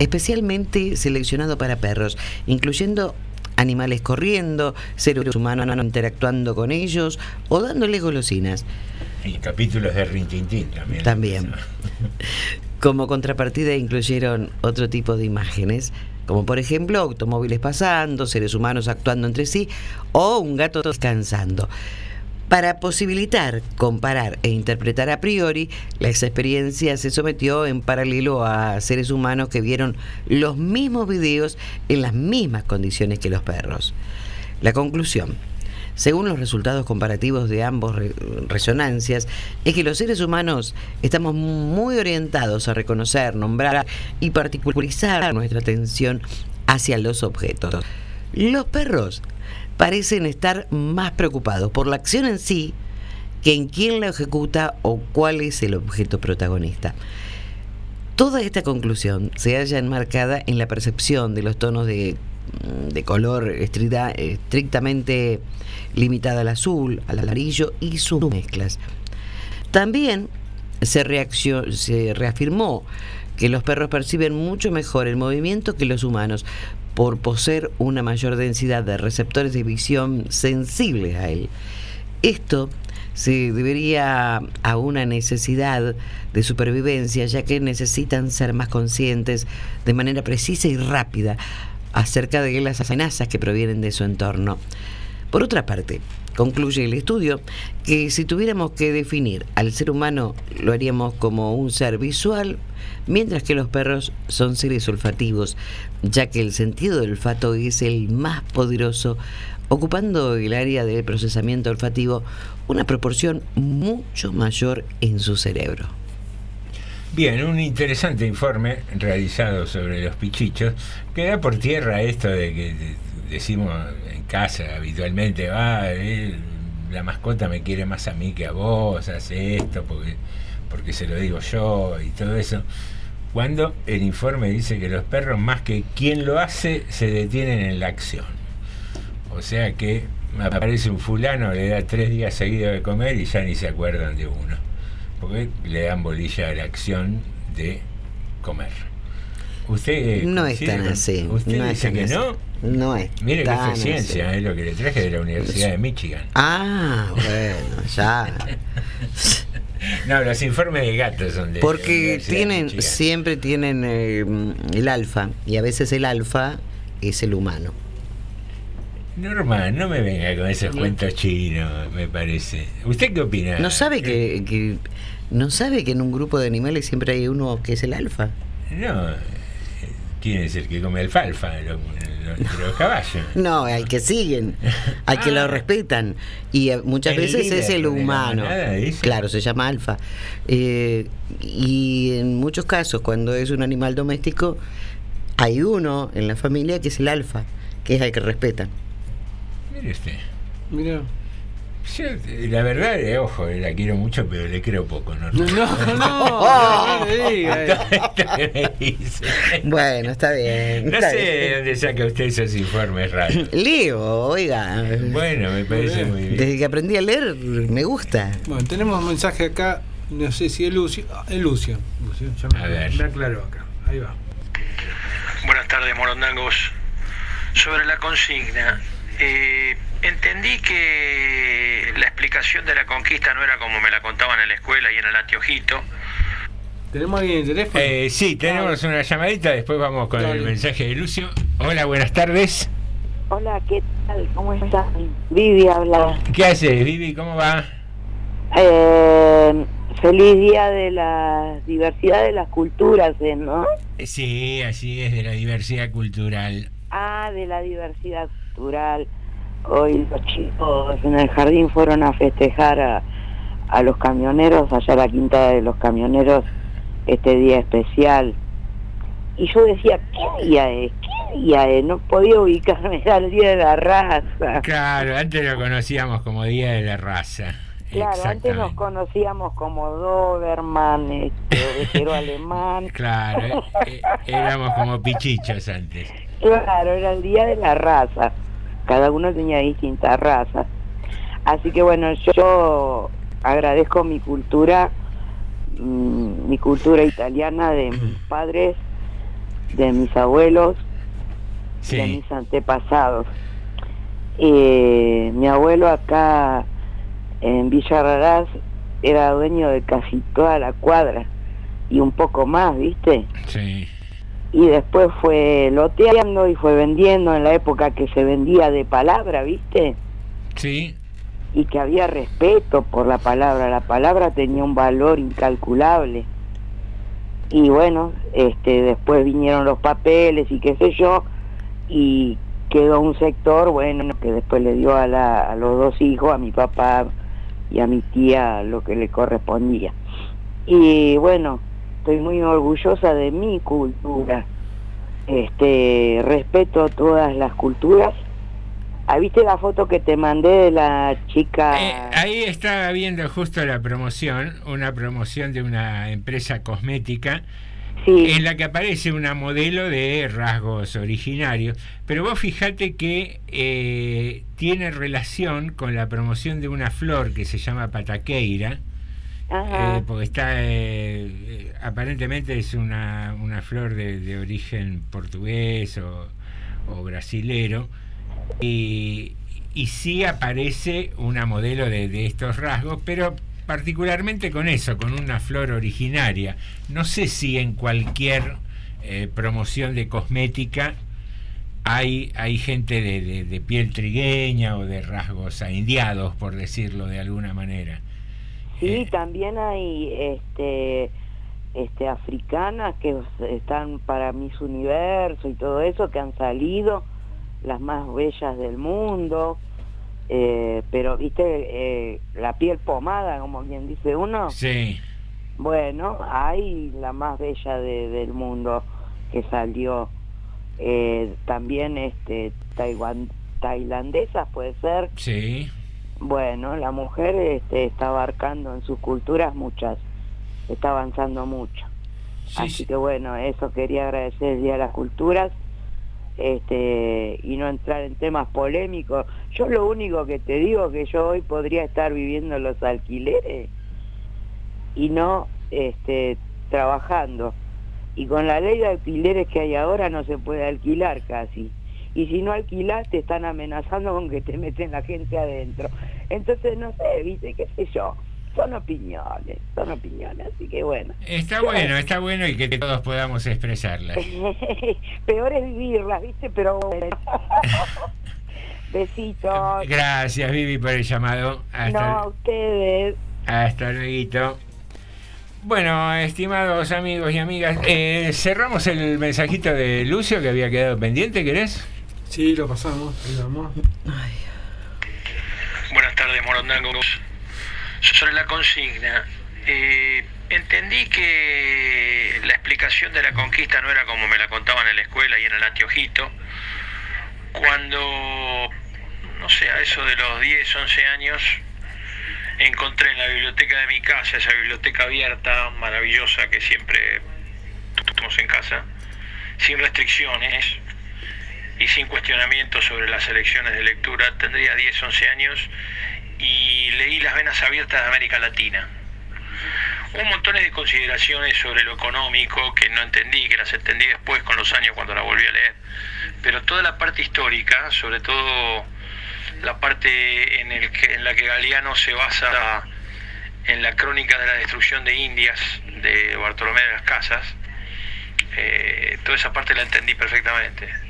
especialmente seleccionado para perros, incluyendo animales corriendo, seres humanos interactuando con ellos o dándoles golosinas. Y capítulos de Rintintín también. También. *laughs* Como contrapartida incluyeron otro tipo de imágenes, como por ejemplo automóviles pasando, seres humanos actuando entre sí o un gato descansando. Para posibilitar, comparar e interpretar a priori, la experiencia se sometió en paralelo a seres humanos que vieron los mismos videos en las mismas condiciones que los perros. La conclusión, según los resultados comparativos de ambos re- resonancias, es que los seres humanos estamos muy orientados a reconocer, nombrar y particularizar nuestra atención hacia los objetos. Los perros parecen estar más preocupados por la acción en sí que en quién la ejecuta o cuál es el objeto protagonista. Toda esta conclusión se halla enmarcada en la percepción de los tonos de, de color estrictamente limitada al azul, al amarillo y sus mezclas. También se, se reafirmó que los perros perciben mucho mejor el movimiento que los humanos por poseer una mayor densidad de receptores de visión sensibles a él. Esto se debería a una necesidad de supervivencia, ya que necesitan ser más conscientes de manera precisa y rápida acerca de las amenazas que provienen de su entorno. Por otra parte, concluye el estudio que si tuviéramos que definir al ser humano lo haríamos como un ser visual, mientras que los perros son seres olfativos, ya que el sentido del olfato es el más poderoso, ocupando el área del procesamiento olfativo una proporción mucho mayor en su cerebro. Bien, un interesante informe realizado sobre los pichichos que da por tierra esto de que decimos en casa habitualmente, ah, eh, la mascota me quiere más a mí que a vos, hace esto porque, porque se lo digo yo y todo eso. Cuando el informe dice que los perros, más que quien lo hace, se detienen en la acción. O sea que aparece un fulano, le da tres días seguidos de comer y ya ni se acuerdan de uno. Porque le dan bolilla a la acción de comer. ¿Usted No es tan así. ¿Usted no dice que así. no? No es. Mire que tan fue ciencia, así. es lo que le traje de la Universidad de Michigan. Ah, *laughs* bueno, ya. No, los informes de gatos son de Porque de tienen, siempre tienen eh, el alfa, y a veces el alfa es el humano. Normal, no me venga con esos cuentos chinos, me parece. ¿Usted qué opina? ¿No sabe que, que- no sabe que en un grupo de animales siempre hay uno que es el alfa? No, ¿quién es el que come alfalfa? Los, los- los caballos. *laughs* No, al que siguen, al que lo respetan. Y eh, muchas Ah. Veces es el humano. manada. Claro, se llama alfa. Eh, y en muchos casos, cuando es un animal doméstico, hay uno en la familia que es el alfa, que es al que respetan. Mire usted. Mira. Yo, la verdad, eh, ojo, eh, la quiero mucho, pero le creo poco, ¿no? No, no, *laughs* no diga me dice. Bueno, está bien. No está sé bien. de dónde saca usted esos informes raros. *laughs* Leo, oiga. Bueno, me parece muy bien. Desde que aprendí a leer, me gusta. Bueno, tenemos un mensaje acá, no sé si es Lucio. Ah, es Lucio. Lucio, ya me, A ver. me aclaró acá. Ahí va. Buenas tardes, morondangos. Sobre la consigna, eh, entendí que la explicación de la conquista no era como me la contaban en la escuela y en el anteojito. ¿Tenemos alguien en el teléfono? Eh, sí, tenemos una llamadita, después vamos con Dale. el mensaje de Lucio. Hola, buenas tardes. Hola, ¿qué tal? ¿Cómo están? Vivi habla. ¿Qué haces, Vivi? ¿Cómo va? Eh, feliz día de la diversidad de las culturas, ¿eh, ¿no? Eh, Sí, así es, de la diversidad cultural. Ah, de la diversidad cultural. Hoy los chicos en el jardín fueron a festejar a, a los camioneros, allá a la quinta de los camioneros, este día especial. Y yo decía, ¿qué día es? ¿Qué día es? No podía ubicarme al día de la raza. Claro, antes lo conocíamos como Día de la Raza. Claro, antes nos conocíamos como Doberman, este, alemán. *laughs* Claro, eh, eh, éramos como pichichos antes. Claro, era el día de la raza. Cada uno tenía distintas razas. Así que bueno, yo, agradezco mi cultura, mm, mi cultura italiana de mis padres, de mis abuelos, de mis antepasados. Eh, mi abuelo acá en Villa Raraz era dueño de casi toda la cuadra y un poco más, ¿viste? Sí. Y después fue loteando y fue vendiendo en la época que se vendía de palabra, ¿viste? Sí. Y que había respeto por la palabra, la palabra tenía un valor incalculable. Y bueno, este después vinieron los papeles y qué sé yo, y quedó un sector, bueno, que después le dio a, la, a los dos hijos, a mi papá y a mi tía, lo que le correspondía. Y bueno, estoy muy orgullosa de mi cultura. Este, respeto todas las culturas. ¿Ah, ¿Viste la foto que te mandé de la chica? Ahí estaba viendo justo la promoción, una promoción de una empresa cosmética, en la que aparece una modelo de rasgos originarios. Pero vos fijate que eh, tiene relación con la promoción de una flor que se llama pataqueira. Eh, porque está eh, aparentemente es una, una flor de, origen portugués o, o brasilero. Y, y sí aparece una modelo de, de estos rasgos pero particularmente con eso con una flor originaria. No sé si en cualquier eh, promoción de cosmética hay, hay gente de, de- de piel trigueña o de rasgos indiados por decirlo de alguna manera Sí, también hay este este africanas que están para Miss Universo y todo eso que han salido las más bellas del mundo eh, pero viste eh, la piel pomada como quien dice uno. Sí. Bueno hay la más bella de- del mundo que salió eh, también este Taiwan tailandesas puede ser. Sí bueno, la mujer este, está abarcando en sus culturas muchas, está avanzando mucho. Así que bueno, eso quería agradecer el Día de las Culturas este, y no entrar en temas polémicos. Yo lo único que te digo es que yo hoy podría estar viviendo los alquileres y no este, trabajando. Y con la ley de alquileres que hay ahora no se puede alquilar casi. Y si no alquilas te están amenazando con que te meten la gente adentro. Entonces, no sé, viste, qué sé yo. Son opiniones, son opiniones, así que bueno. Está bueno, está bueno y que todos podamos expresarlas. *laughs* Peor es vivirlas, viste, pero bueno. *laughs* Besitos. Gracias, Vivi, por el llamado. No, a ustedes. Hasta luego. Bueno, estimados amigos y amigas, eh, cerramos el mensajito de Lucio que había quedado pendiente, ¿querés? Sí, lo pasamos, ahí vamos. Buenas tardes, Morondangos. Sobre la consigna, eh, entendí que la explicación de la conquista no era como me la contaban en la escuela y en el anteojito. Cuando, no sé, a eso de los 10, 11 años, encontré en la biblioteca de mi casa, esa biblioteca abierta, maravillosa que siempre tuvimos en casa, sin restricciones y sin cuestionamientos sobre las elecciones de lectura, tendría 10, 11 años y leí Las Venas Abiertas de América Latina. Un montón de consideraciones sobre lo económico que no entendí, que las entendí después con los años cuando la volví a leer, pero toda la parte histórica, sobre todo la parte en la que Galeano se basa en la crónica de la destrucción de Indias de Bartolomé de las Casas, eh, toda esa parte la entendí perfectamente.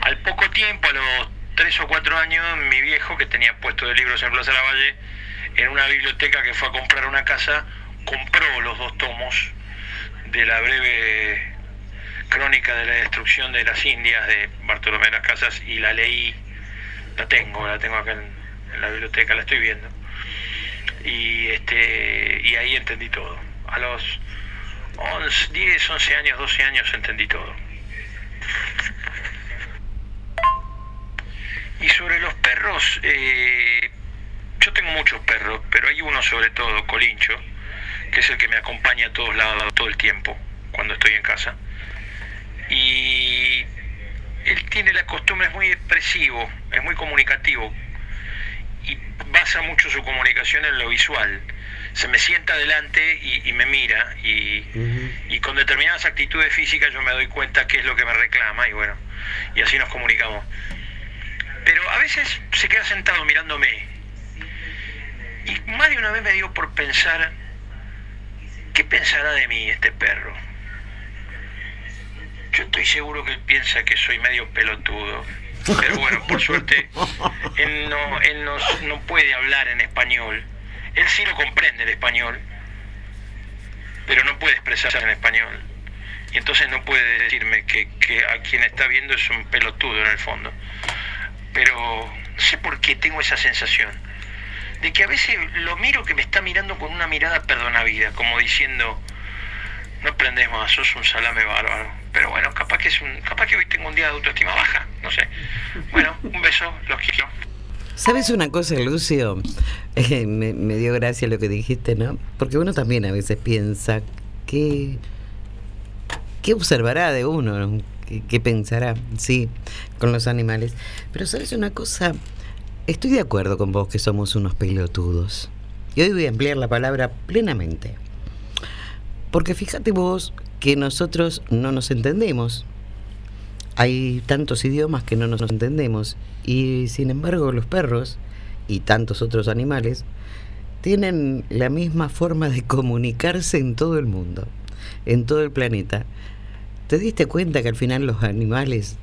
Al poco tiempo, a los tres o cuatro años, mi viejo, que tenía puesto de libros en Plaza Lavalle, en una biblioteca que fue a comprar una casa, compró los dos tomos de la breve crónica de la destrucción de las Indias de Bartolomé de las Casas y la leí la tengo, la tengo acá en, la biblioteca, la estoy viendo. Y este y ahí entendí todo. A los 11, 10, 11 años, 12 años entendí todo. Y sobre los perros, eh, yo tengo muchos perros, pero hay uno sobre todo, Colincho, que es el que me acompaña a todos lados todo el tiempo cuando estoy en casa. Y él tiene la costumbre, es muy expresivo, es muy comunicativo y basa mucho su comunicación en lo visual. Se me sienta adelante y, y me mira y, uh -huh. y, con determinadas actitudes físicas yo me doy cuenta qué es lo que me reclama y bueno, y así nos comunicamos. Pero a veces se queda sentado mirándome y más de una vez me dio por pensar, ¿qué pensará de mí este perro? Yo estoy seguro que él piensa que soy medio pelotudo. Pero bueno, por suerte, él no, él no, no puede hablar en español. Él sí lo comprende el español, pero no puede expresarse en español. Y entonces no puede decirme que, que a quien está viendo es un pelotudo en el fondo. Pero no sé por qué tengo esa sensación de que a veces lo miro que me está mirando con una mirada perdonavida, como diciendo, no aprendes más, sos un salame bárbaro. Pero bueno, capaz que es un, capaz que hoy tengo un día de autoestima baja, no sé. Bueno, un beso, los quiero. ¿Sabes una cosa, Lucio? Eh, me, dio gracia lo que dijiste, ¿no? Porque uno también a veces piensa que qué observará de uno, ¿Qué, qué pensará, sí, con los animales. Pero sabes una cosa, estoy de acuerdo con vos que somos unos pelotudos. Y hoy voy a emplear la palabra plenamente. Porque fíjate vos que nosotros no nos entendemos. Hay tantos idiomas que no nos entendemos. Y sin embargo los perros y tantos otros animales tienen la misma forma de comunicarse en todo el mundo, en todo el planeta. ¿Te diste cuenta que al final los animales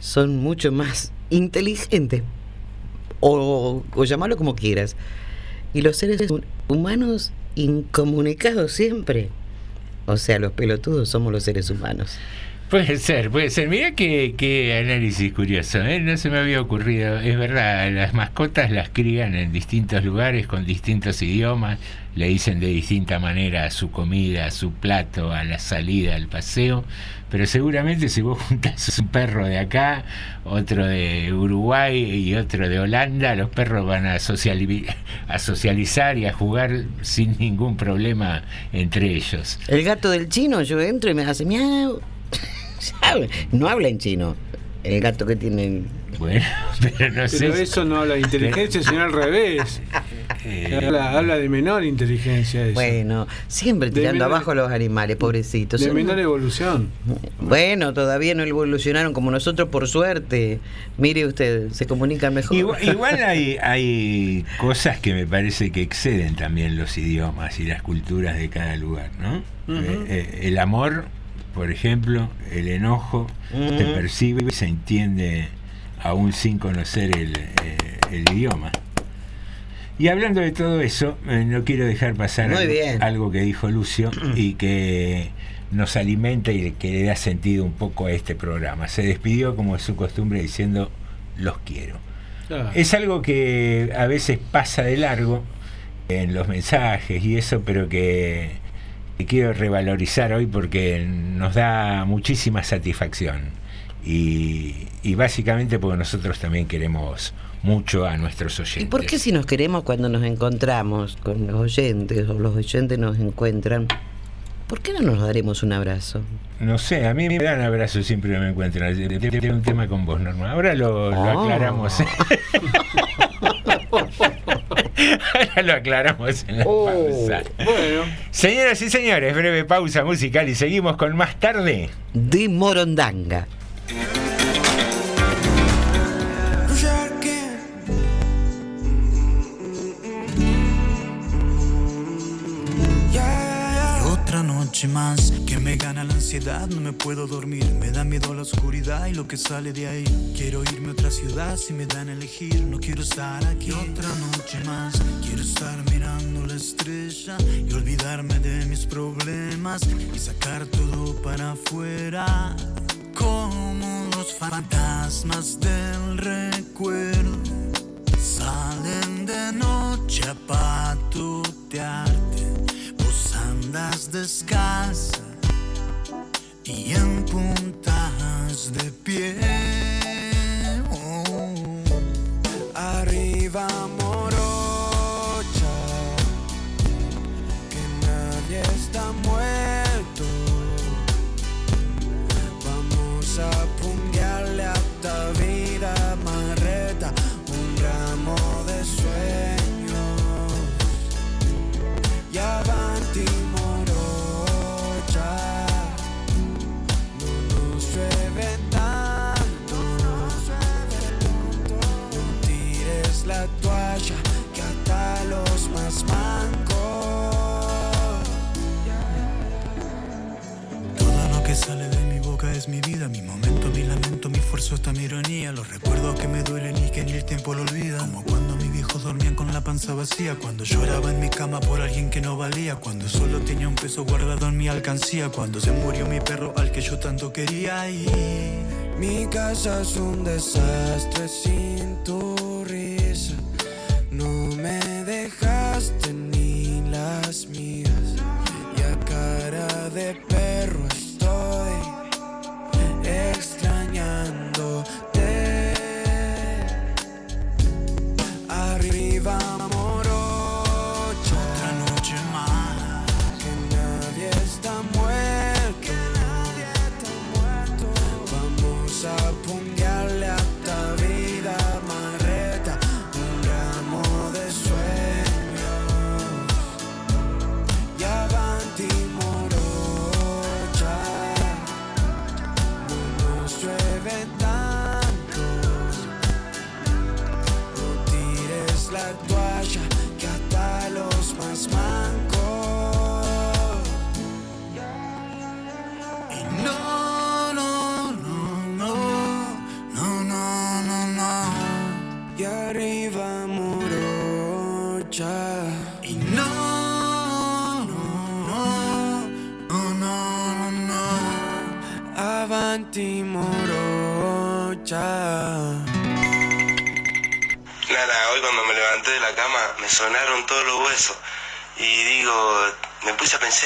son mucho más inteligentes? O, o llamarlo como quieras. Y los seres humanos incomunicados siempre. O sea, los pelotudos somos los seres humanos. Puede ser, puede ser. Mira qué, qué análisis curioso, ¿eh? no se me había ocurrido. Es verdad, las mascotas las crían en distintos lugares, con distintos idiomas, le dicen de distinta manera a su comida, a su plato, a la salida, al paseo, pero seguramente si vos *laughs* juntas un perro de acá, otro de Uruguay y otro de Holanda, los perros van a, sociali a socializar y a jugar sin ningún problema entre ellos. El gato del chino, yo entro y me hace miau. No habla en chino. El gato que tiene. Bueno, *laughs* pero no sé. Pero si- eso no habla de inteligencia, sino al revés. Habla, habla de menor inteligencia. Eso. Bueno, siempre tirando menor- abajo a los animales, pobrecitos. de menor evolución. Bueno, todavía no evolucionaron como nosotros, por suerte. Mire usted, se comunican mejor. Igual, *laughs* igual hay, hay cosas que me parece que exceden también los idiomas y las culturas de cada lugar, ¿no? Eh, eh, el amor, por ejemplo, el enojo, se percibe y se entiende aún sin conocer el, eh, el idioma. Y hablando de todo eso, eh, no quiero dejar pasar algo, que dijo Lucio *clears throat* y que nos alimenta y que le da sentido un poco a este programa. Se despidió como es su costumbre diciendo los quiero. Claro. Es algo que a veces pasa de largo en los mensajes y eso, pero que, quiero revalorizar hoy porque nos da muchísima satisfacción. Y, y básicamente porque nosotros también queremos mucho a nuestros oyentes. ¿Y por qué si nos queremos cuando nos encontramos con los oyentes o los oyentes nos encuentran? ¿Por qué no nos daremos un abrazo? No sé, a mí me dan abrazos siempre que me encuentran. Tengo un tema con vos, Norma. Ahora lo, lo Oh. aclaramos. *laughs* *laughs* Ahora lo aclaramos en la Oh. pausa. Bueno. Señoras y señores, breve pausa musical y seguimos con más tarde. De Morondanga. Noche más que me gana la ansiedad, no me puedo dormir, me da miedo la oscuridad y lo que sale de ahí. Quiero irme a otra ciudad si me dan a elegir, no quiero estar aquí. otra noche más, quiero estar mirando la estrella y olvidarme de mis problemas y sacar todo para afuera. Como los fantasmas del recuerdo salen de noche a patutearte. Andas descalza y en puntas de pie. Vacía, cuando lloraba en mi cama por alguien que no valía, cuando solo tenía un peso guardado en mi alcancía, cuando se murió mi perro al que yo tanto quería y Mi casa es un desastre sin tu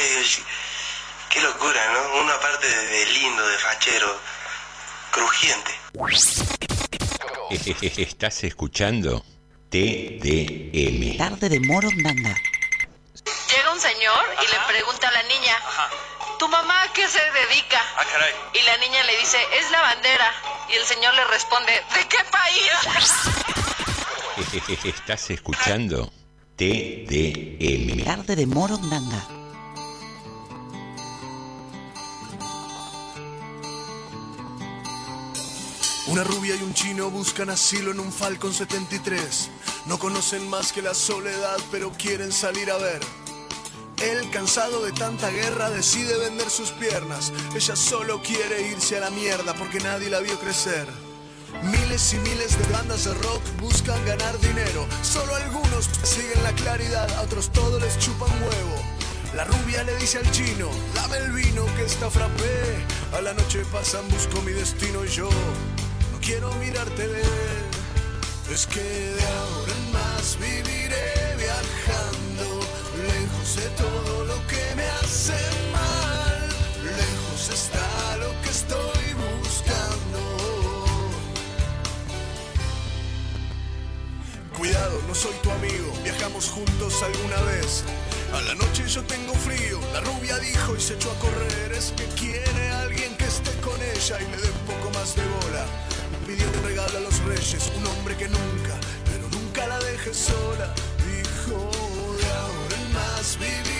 y digo, qué locura, ¿no? Una parte de, de lindo, de fachero, crujiente. Estás escuchando TDM. Tarde de Morondanga. Llega un señor y le pregunta a la niña, ¿tu mamá a qué se dedica? Ah, caray. Y la niña le dice, es la bandera. Y el señor le responde, ¿de qué país? Estás escuchando TDM. Tarde de Morondanga. Una rubia y un chino buscan asilo en un Falcon 73. No conocen más que la soledad, pero quieren salir a ver. Él, cansado de tanta guerra, decide vender sus piernas. Ella solo quiere irse a la mierda porque nadie la vio crecer. Miles y miles de bandas de rock buscan ganar dinero. Solo algunos siguen la claridad, a otros todos les chupan huevo. La rubia le dice al chino, dame el vino que está frappé. A la noche pasan, busco mi destino y yo quiero mirarte ver. Es que de ahora en más viviré viajando, lejos de todo lo que me hace mal. Lejos está lo que estoy buscando. Cuidado, no soy tu amigo, viajamos juntos alguna vez. A la noche yo tengo frío, la rubia dijo y se echó a correr. Es que quiere alguien que esté con ella y le dé un poco más de bola. Que nunca, pero nunca la deje sola. Dijo, de ahora en más viviré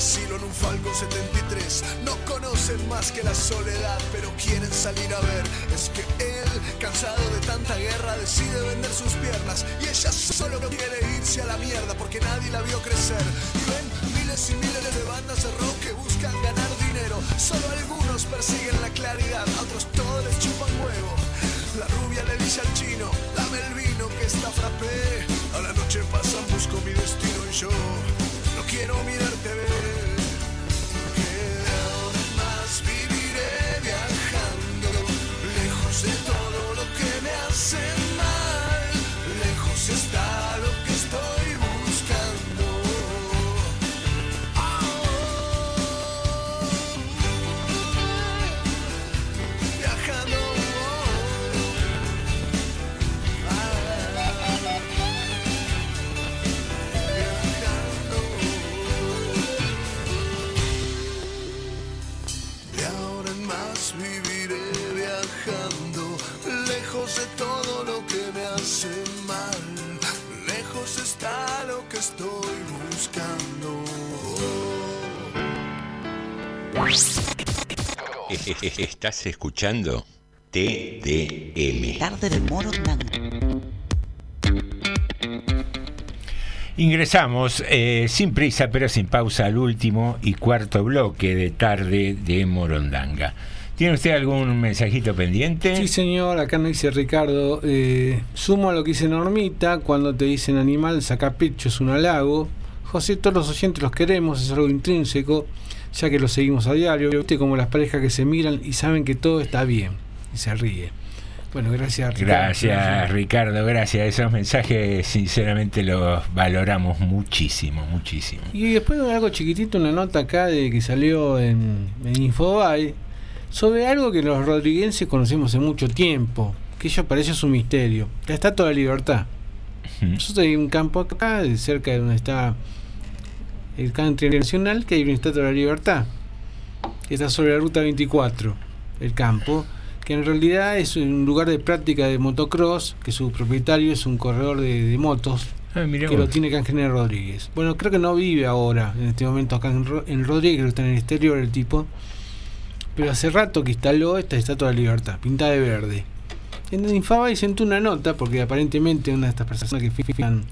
asilo en un Falcon 73. No conocen más que la soledad, pero quieren salir a ver. Es que él, cansado de tanta guerra, decide vender sus piernas. Y ella solo quiere irse a la mierda porque nadie la vio crecer. Y ven miles y miles de bandas de rock que buscan ganar dinero. Solo algunos persiguen la claridad, a otros todos les chupan huevo. La rubia le dice al chino, dame el vino que está frappé. A la noche pasan, busco mi destino y yo quiero mirarte ver. De todo lo que me hace mal. Lejos está lo que estoy buscando. Estás escuchando TDM. Tarde de Morondanga. Ingresamos eh, sin prisa pero sin pausa al último y cuarto bloque de tarde de Morondanga. ¿Tiene usted algún mensajito pendiente? Sí, señor, acá me dice Ricardo, eh, sumo a lo que dice Normita, cuando te dicen animal, saca pecho, es un halago. José, todos los oyentes los queremos, es algo intrínseco, ya que los seguimos a diario, viste como las parejas que se miran y saben que todo está bien, y se ríe. Bueno, gracias Ricardo. Gracias Ricardo, gracias. Esos mensajes sinceramente los valoramos muchísimo, muchísimo. Y después de algo chiquitito, una nota acá de que salió en, en Infobae sobre algo que los rodriguenses conocemos hace mucho tiempo, que ellos parece un misterio, la Estatua de la Libertad. Nosotros hay un campo acá, de cerca de donde está el country nacional, que hay una Estatua de la Libertad, que está sobre la ruta 24, el campo, que en realidad es un lugar de práctica de motocross, que su propietario es un corredor de, de motos, Ah, que lo tiene Canje Rodríguez. Bueno, creo que no vive ahora, en este momento acá en, Ro- en Rodríguez, creo que está en el exterior el tipo. Pero hace rato que instaló esta estatua de la libertad, pintada de verde. En Infaba y sentó una nota, porque aparentemente una de estas personas que fijan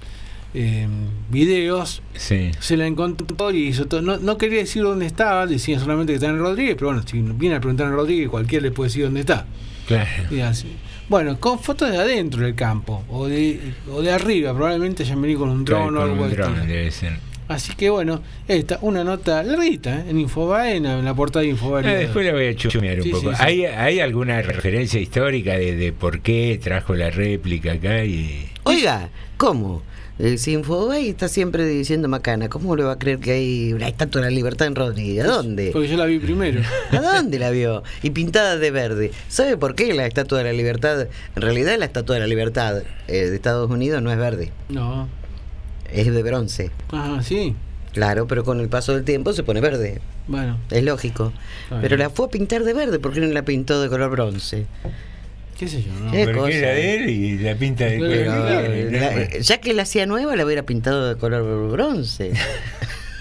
eh, videos, Sí. se la encontró y hizo todo. No, no quería decir dónde estaba, decía solamente que está en Rodríguez, pero bueno, si viene a preguntar en Rodríguez, cualquiera le puede decir dónde está. Claro. Y así. Bueno, con fotos de adentro del campo, o de, o de arriba, probablemente hayan venido con un dron o algo así. Así que bueno, esta, una nota larguita, ¿eh? en Infobae, en, la- portada de Infobae. Eh, después la voy a chumear un Sí, poco. sí, sí. ¿Hay, ¿Hay alguna referencia histórica de, de por qué trajo la réplica acá? Y... Oiga, ¿cómo? Eh, si Infobae está siempre diciendo macana, ¿cómo le va a creer que hay una estatua de la libertad en Rodríguez? ¿A dónde? Porque yo la vi primero. *laughs* ¿A dónde la vio? Y pintada de verde. ¿Sabe por qué la estatua de la libertad? En realidad la estatua de la libertad eh, de Estados Unidos no es verde, No. Es de bronce. Ajá, sí. Claro, pero con el paso del tiempo se pone verde. Bueno. Es lógico. Pero la fue a pintar de verde, ¿por qué no la pintó de color bronce? ¿Qué sé yo? No? Qué Porque cosa. era de él y la pinta de color ya que la hacía nueva, la hubiera pintado de color bronce. *laughs*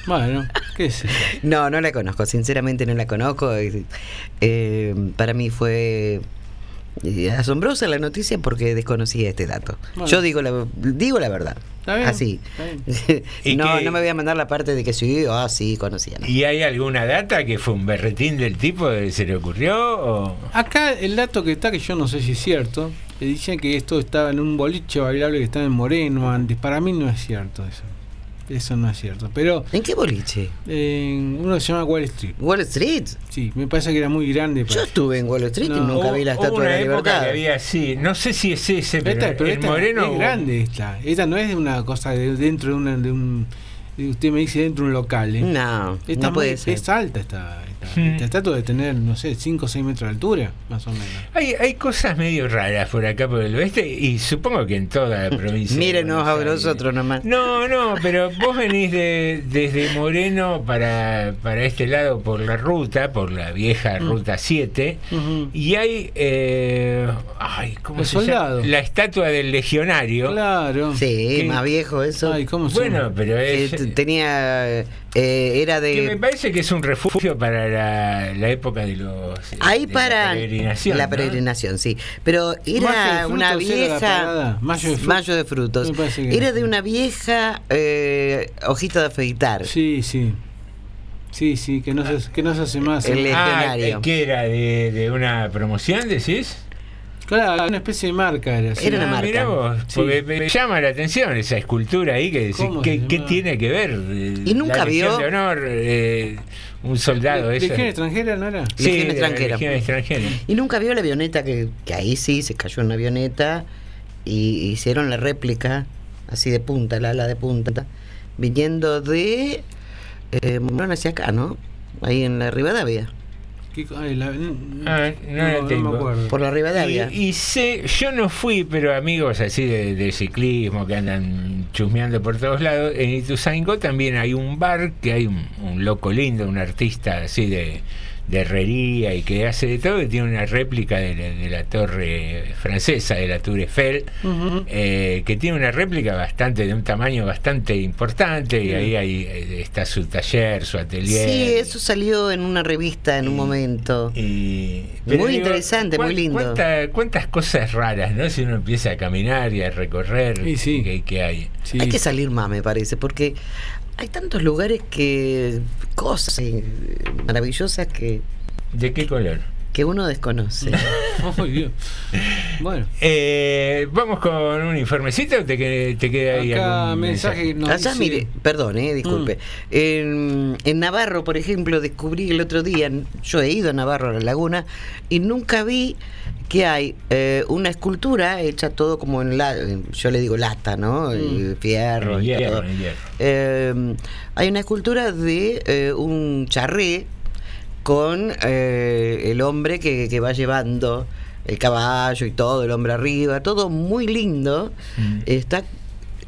Bueno, qué sé yo. No, no la conozco, sinceramente no la conozco. Eh, para mí fue eh, asombrosa la noticia porque desconocía este dato. Bueno. Yo digo la, digo la verdad. Está bien, Así. está bien. *laughs* ¿Y no, no me voy a mandar la parte de que sí, ah, sí, conocía. ¿no? ¿Y hay alguna data que fue un berretín del tipo que se le ocurrió? O... Acá el dato que está, que yo no sé si es cierto, le dicen que esto estaba en un boliche bailable que estaba en Moreno antes. Para mí no es cierto eso. Eso no es cierto. Pero ¿En qué boliche? en uno que se llama Wall Street. Wall Street. Sí, me parece que era muy grande. Yo estuve en Wall Street y nunca vi la Hubo estatua de una la época libertad. que había así, no sé si es ese, pero, Esta, pero el esta Moreno es grande esta. Esta no es de una cosa de dentro de, una, de un... usted me dice dentro de un local. ¿eh? No, Esta no puede muy- ser. Es alta esta, Hmm. esta estatua de tener, no sé, 5 o 6 metros de altura, más o menos. Hay, hay cosas medio raras por acá por el oeste y supongo que en toda la provincia. Mírenos a nosotros nomás. No, no, pero vos venís de, desde Moreno para, para este lado por la ruta, por la vieja Mm. ruta 7, Ujú. y hay. Eh, ay, ¿cómo El se llama? La estatua del legionario. Claro. Sí, más viejo eso. Ay, ¿cómo se Bueno, pero es. tenía. Eh, era que me de. parece que es un refugio para la, la época de los. Ahí de para La peregrinación. la ¿no? peregrinación, sí. Pero Mayo de era frutos una la vieja. Mayo de frutos. Mayo de Era de una vieja eh, hojita de afeitar. Sí, sí. Sí, sí, que no se, que no se hace más. El ¿eh? Ah. ¿qué era? ¿De, de una promoción, decís? Claro, una especie de marca era. sí. Era una Ah, marca. mirá vos, Sí. porque me me llama la atención esa escultura ahí que decís, ¿Cómo ¿qué, tiene que ver? eh, ¿Y nunca la vio? de honor, eh, un soldado, ¿De eso. Legión extranjera no era? Sí, Legión extranjera. Legión extranjera. Y nunca vio la avioneta que, que ahí sí se cayó una avioneta y hicieron la réplica así de punta, la ala de punta, viniendo de eh, hacia acá, ¿no? Ahí en la Rivadavia. ¿Qué co- ay, la- Ah, no la tengo. me acuerdo. Por la Rivadavia. Y, y sé, yo no fui, pero amigos así de, de ciclismo que andan chusmeando por todos lados, en Ituzaingó también hay un bar que hay un, un loco lindo, un artista así de, de herrería y que hace de todo, que tiene una réplica de la, de la torre francesa, de la Tour Eiffel, eh, que tiene una réplica bastante de un tamaño bastante importante y Sí. ahí hay, eh, está su taller, su atelier. Sí, eso salió en una revista en un momento. Y, Muy interesante, muy lindo. cuánta- cuántas cosas raras, ¿no? Si uno empieza a caminar y a recorrer Y sí. que, que hay. Sí. Hay que salir más, me parece, porque hay tantos lugares que. cosas eh, maravillosas que, ¿De qué color? que uno desconoce. *laughs* Dios. Bueno, Eh, Vamos con un informecito o te, que- te queda ahí acá algún mensaje nos Allá, dice- mire, perdón, eh, disculpe. Mm. En, en Navarro, por ejemplo, descubrí el otro día, yo he ido a Navarro, a la laguna, y nunca vi que hay eh, una escultura hecha todo como en la, yo le digo lata, ¿no? Mm. Fierro En y hierro, todo. en hierro. Eh, hay una escultura de eh, un charré con eh, el hombre que, que va llevando el caballo y todo, el hombre arriba, todo muy lindo. Mm. Está,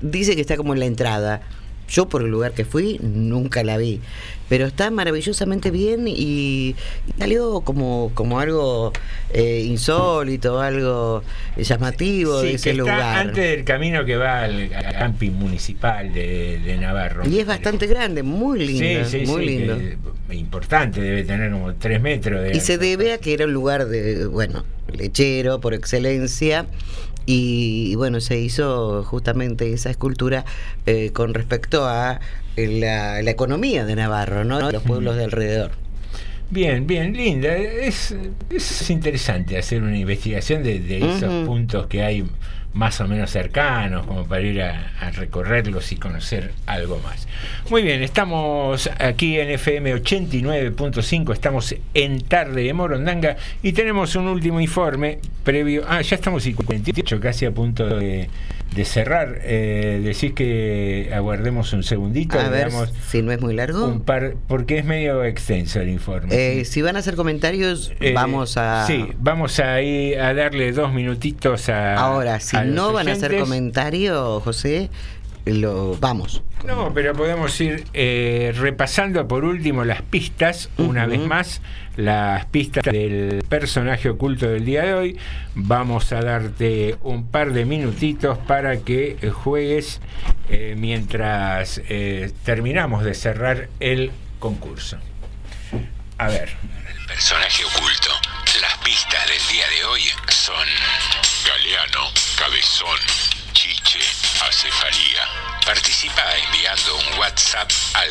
dice que está como en la entrada. Yo por el lugar que fui nunca la vi, pero está maravillosamente bien y salió como, como algo eh, insólito, algo llamativo Sí, de que ese está lugar. antes del camino que va al, al camping municipal de, de Navarro. Y es bastante grande, muy lindo, Sí, sí, muy sí, lindo. que- importante, debe tener como tres metros de Y se debe a que era un lugar de, bueno, lechero por excelencia Y, y bueno, se hizo justamente esa escultura eh, con respecto a la, la economía de Navarro, ¿no? Los pueblos de alrededor. Bien, bien, linda. Es, es interesante hacer una investigación de, de esos puntos que hay más o menos cercanos, como para ir a, a recorrerlos y conocer algo más. Muy bien, estamos aquí en FM 89.5, estamos en Tarde de Morondanga y tenemos un último informe previo. Ah, ya estamos 58, casi a punto de, de cerrar. Eh, decís que aguardemos un segundito. A ver si no es muy largo. un par, porque es medio extenso el informe. Eh, si van a hacer comentarios, Eh, vamos a... Sí, vamos a ir a darle dos minutitos a. Ahora, si a no van a hacer oyentes. comentario, José, lo vamos. No, pero podemos ir eh, repasando por último las pistas, una vez más, las pistas del personaje oculto del día de hoy. Vamos a darte un par de minutitos para que juegues eh, mientras eh, terminamos de cerrar el concurso. A ver. El personaje oculto. Las pistas del día de hoy son Galeano, Cabezón, Acefalía. Participa enviando un WhatsApp al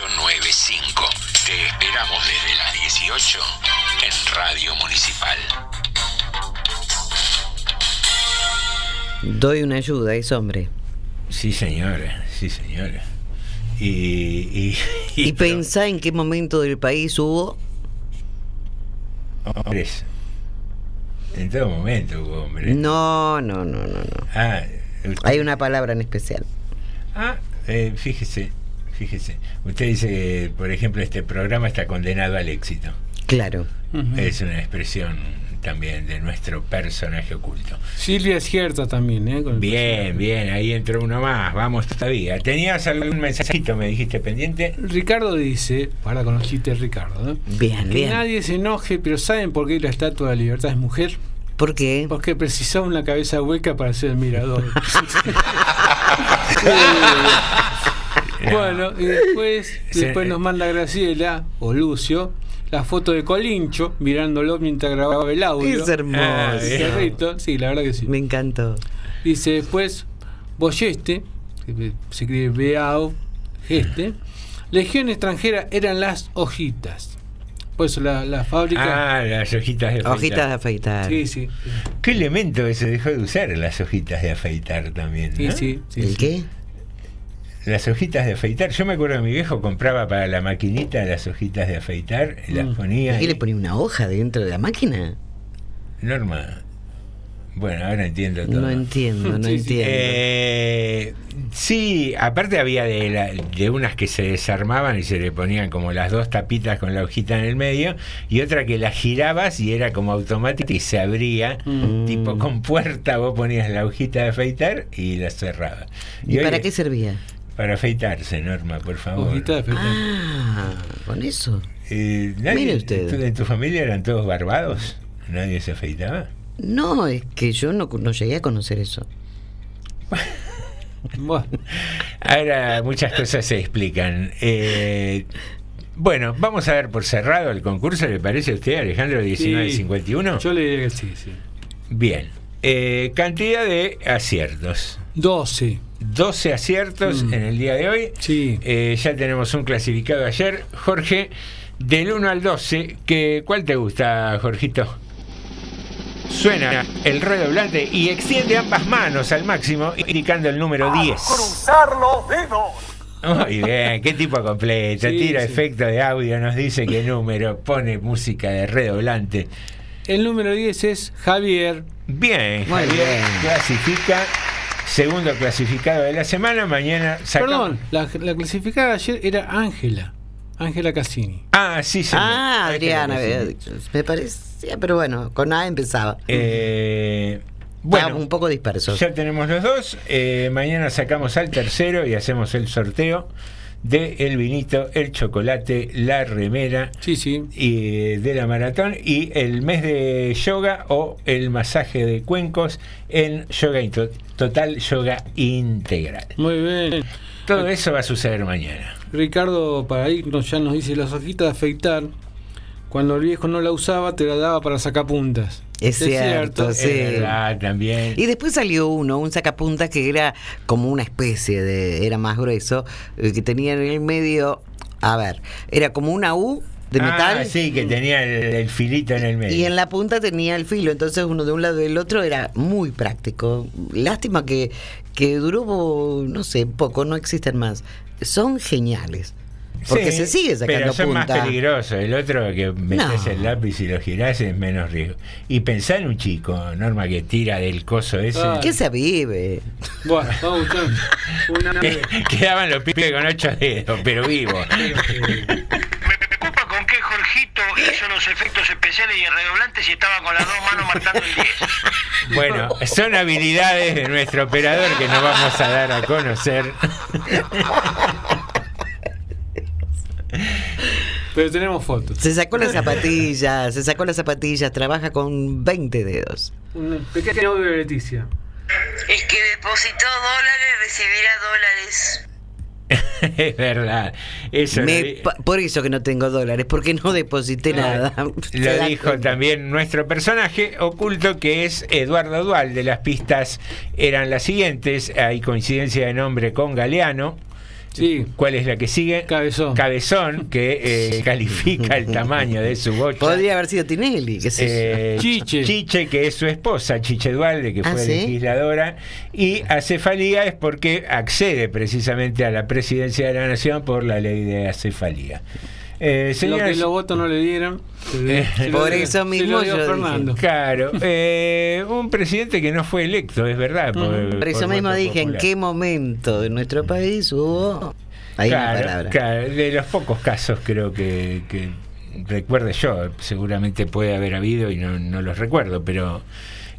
237-4100-895. Te esperamos desde las 18 en Radio Municipal. Doy una ayuda, es hombre. Sí, señora, sí, señora. Y, y, *laughs* Y pensá en qué momento del país hubo. hombres. En todo momento hubo hombres. No, no, no, no, no. Ah, usted- Hay una palabra en especial. Ah, eh, fíjese, fíjese. Usted dice que, por ejemplo, este programa está condenado al éxito. Claro. Es una expresión también de nuestro personaje oculto. Silvia es cierta también, ¿eh? Con Bien, bien, ahí entró uno más. Vamos todavía. ¿Tenías algún mensajito, me dijiste, pendiente? Ricardo dice, para con los chistes de Ricardo, ¿no? Bien, que bien. nadie se enoje, pero ¿saben por qué la estatua de la libertad es mujer? ¿Por qué? Porque precisaba una cabeza hueca para ser el mirador. *laughs* bueno, y después, después nos manda Graciela o Lucio la foto de Colincho mirándolo mientras grababa el audio. Es hermoso. Ah. Sí, la verdad que sí. Me encantó. Dice después Boyeste, que se escribe Beao, Geste. Legión extranjera eran las hojitas. Por eso la, la fábrica. Ah, las hojitas de afeitar. Hojitas de afeitar. Sí, sí. ¿Qué elemento que se dejó de usar las hojitas de afeitar también? Sí, sí, sí, ¿El sí. qué? Las hojitas de afeitar. Yo me acuerdo que mi viejo compraba para la maquinita las hojitas de afeitar y las ¿Y ponía. qué ahí. le ponía una hoja dentro de la máquina? Norma. Bueno, ahora entiendo todo. No entiendo, no *laughs* entiendo. Eh, sí, aparte había de, la- de unas que se desarmaban y se le ponían como las dos tapitas con la hojita en el medio y otra que la girabas y era como automática y se abría, Mm. tipo con puerta, vos ponías la hojita de afeitar y la cerrabas. ¿Y hoy- para qué servía? Para afeitarse, Norma, por favor. Hojita de afeitar. Ah, con eso. Eh, nadie- Mire usted. ¿tú- ¿En tu familia eran todos barbados? ¿Nadie se afeitaba? No, es que yo no, no llegué a conocer eso. *laughs* Bueno, Ahora muchas cosas se explican. Eh, bueno, vamos a ver por cerrado el concurso, ¿le parece a usted, Alejandro, 1951? yo le diría que sí, sí. Bien. Eh, cantidad de aciertos. 12. 12 aciertos Mm. en el día de hoy. Sí. Eh, ya tenemos un clasificado ayer. Jorge, del 1 al 12, que, ¿cuál te gusta, Jorgito? Suena el redoblante y extiende ambas manos al máximo, indicando el número 10. Cruzar los dedos. Muy bien, qué tipo completo. Sí, Tira sí. efecto de audio, nos dice qué número, pone música de redoblante. El número 10 es Javier. Bien, Muy Javier bien. clasifica, segundo clasificado de la semana. Mañana sacamos. Perdón, la, la clasificada de ayer era Ángela. Ángela Cassini. Ah, sí, señor. Ah, Adriana, me parecía, pero bueno, con A empezaba. Eh, Bueno, un poco dispersos. ya tenemos los dos. Eh, mañana sacamos al tercero y hacemos el sorteo de el vinito, el chocolate, la remera Sí, sí. y de la maratón y el mes de yoga o el masaje de cuencos en yoga total yoga integral. Muy bien. Todo eso va a suceder mañana. Ricardo, para irnos, ya nos dice las hojitas de afeitar cuando el viejo no la usaba, te la daba para sacapuntas. Es cierto, sí. Es verdad, también. Y después salió uno, un sacapuntas que era como una especie de, era más grueso, eh, que tenía en el medio, a ver, era como una U de Ah, metal. sí, que tenía el, el filito en el medio. Y en la punta tenía el filo, entonces uno de un lado y del otro era muy práctico. Lástima que, que duró, no sé, poco, no existen más. Son geniales. Porque Sí, se sigue sacando pero son punta. más peligrosos. El otro que metes No. el lápiz y lo girás es menos riesgo. Y pensá en un chico, Norma, que tira del coso ese. Ah. ¿Qué se vive? Bueno, vamos a una... *laughs* Que- Quedaban los pibes con ocho dedos, pero vivos. *laughs* ¿Con qué Jorgito hizo los efectos especiales y el redoblante si estaba con las dos manos marcando el 10? Bueno, son habilidades de nuestro operador que nos vamos a dar a conocer. *laughs* Pero tenemos fotos. Se sacó las zapatillas, se sacó las zapatillas, trabaja con 20 dedos. Un pequeño audio de Leticia. El que depositó dólares recibirá dólares. *laughs* es verdad. Eso Me por eso que no tengo dólares, porque no deposité nada. *laughs* ¿Se Lo dijo cuenta? también nuestro personaje oculto que es Eduardo Dual. De las pistas eran las siguientes. Hay coincidencia de nombre con Galeano. Sí. ¿Cuál es la que sigue? Cabezón. Cabezón, que eh, califica el tamaño de su bocha. Podría haber sido Tinelli, yo. Eh, Chiche. Chiche, que es su esposa, Chiche Dualde, que Ah, fue ¿sí? legisladora, y acefalía es porque accede precisamente a la presidencia de la nación por la ley de acefalía. Eh, Lo que los votos no le dieron. *laughs* lo Por eso mismo yo Fernando. Claro, eh, un presidente que no fue electo, es verdad. por- Por eso por mismo dije en qué momento de nuestro país hubo. Una Claro, palabra. claro, de los pocos casos creo que, que recuerde yo, seguramente puede haber habido y no, no los recuerdo, pero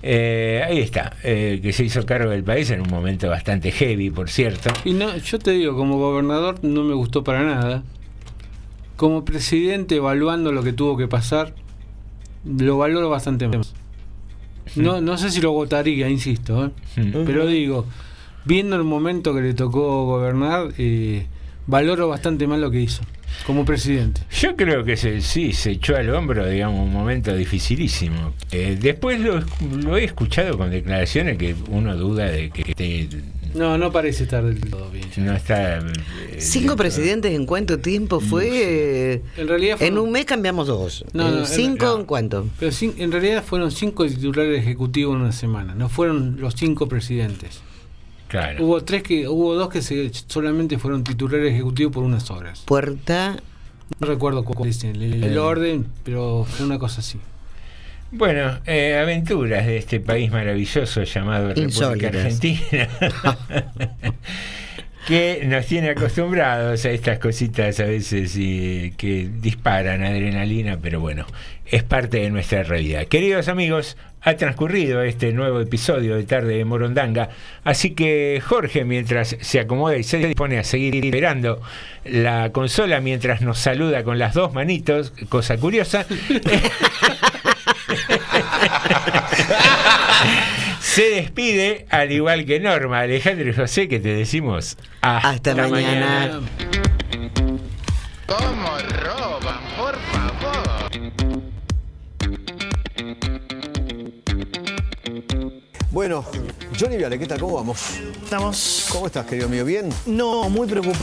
eh, ahí está, eh, que se hizo cargo del país en un momento bastante heavy, por cierto. Y no, yo te digo, como gobernador no me gustó para nada. Como presidente, evaluando lo que tuvo que pasar, lo valoro bastante más. No, no sé si lo votaría, insisto, ¿eh? Pero digo, viendo el momento que le tocó gobernar, eh, valoro bastante más lo que hizo como presidente. Yo creo que se, sí, se echó al hombro, digamos, un momento dificilísimo. Eh, después lo, lo he escuchado con declaraciones que uno duda de que esté- No, no parece estar del todo bien. no está... eh, Cinco presidentes en cuánto tiempo fue. eh, En realidad En un mes cambiamos dos. No, no, en- ¿Cinco no. en cuánto? Pero en realidad fueron cinco titulares ejecutivos en una semana, no fueron los cinco presidentes. Claro. Hubo tres que, hubo dos que se- solamente fueron titulares ejecutivos por unas horas. Puerta. No recuerdo cuál es el, el orden, pero fue una cosa así. Bueno, eh, aventuras de este país maravilloso llamado República. Argentina, *laughs* *laughs* que nos tiene acostumbrados a estas cositas a veces y que disparan adrenalina, pero bueno, es parte de nuestra realidad. Queridos amigos, ha transcurrido este nuevo episodio de Tarde de Morondanga, así que Jorge, mientras se acomoda y se dispone a seguir liberando la consola, mientras nos saluda con las dos manitos, cosa curiosa, *laughs* *laughs* Se despide, al igual que Norma, Alejandro y José, que te decimos hasta, Hasta mañana. ¿Cómo roban? Por favor. Bueno, Johnny Viale, ¿qué tal? ¿Cómo vamos? Estamos. ¿Cómo estás, querido mío? ¿Bien? No, muy preocupado.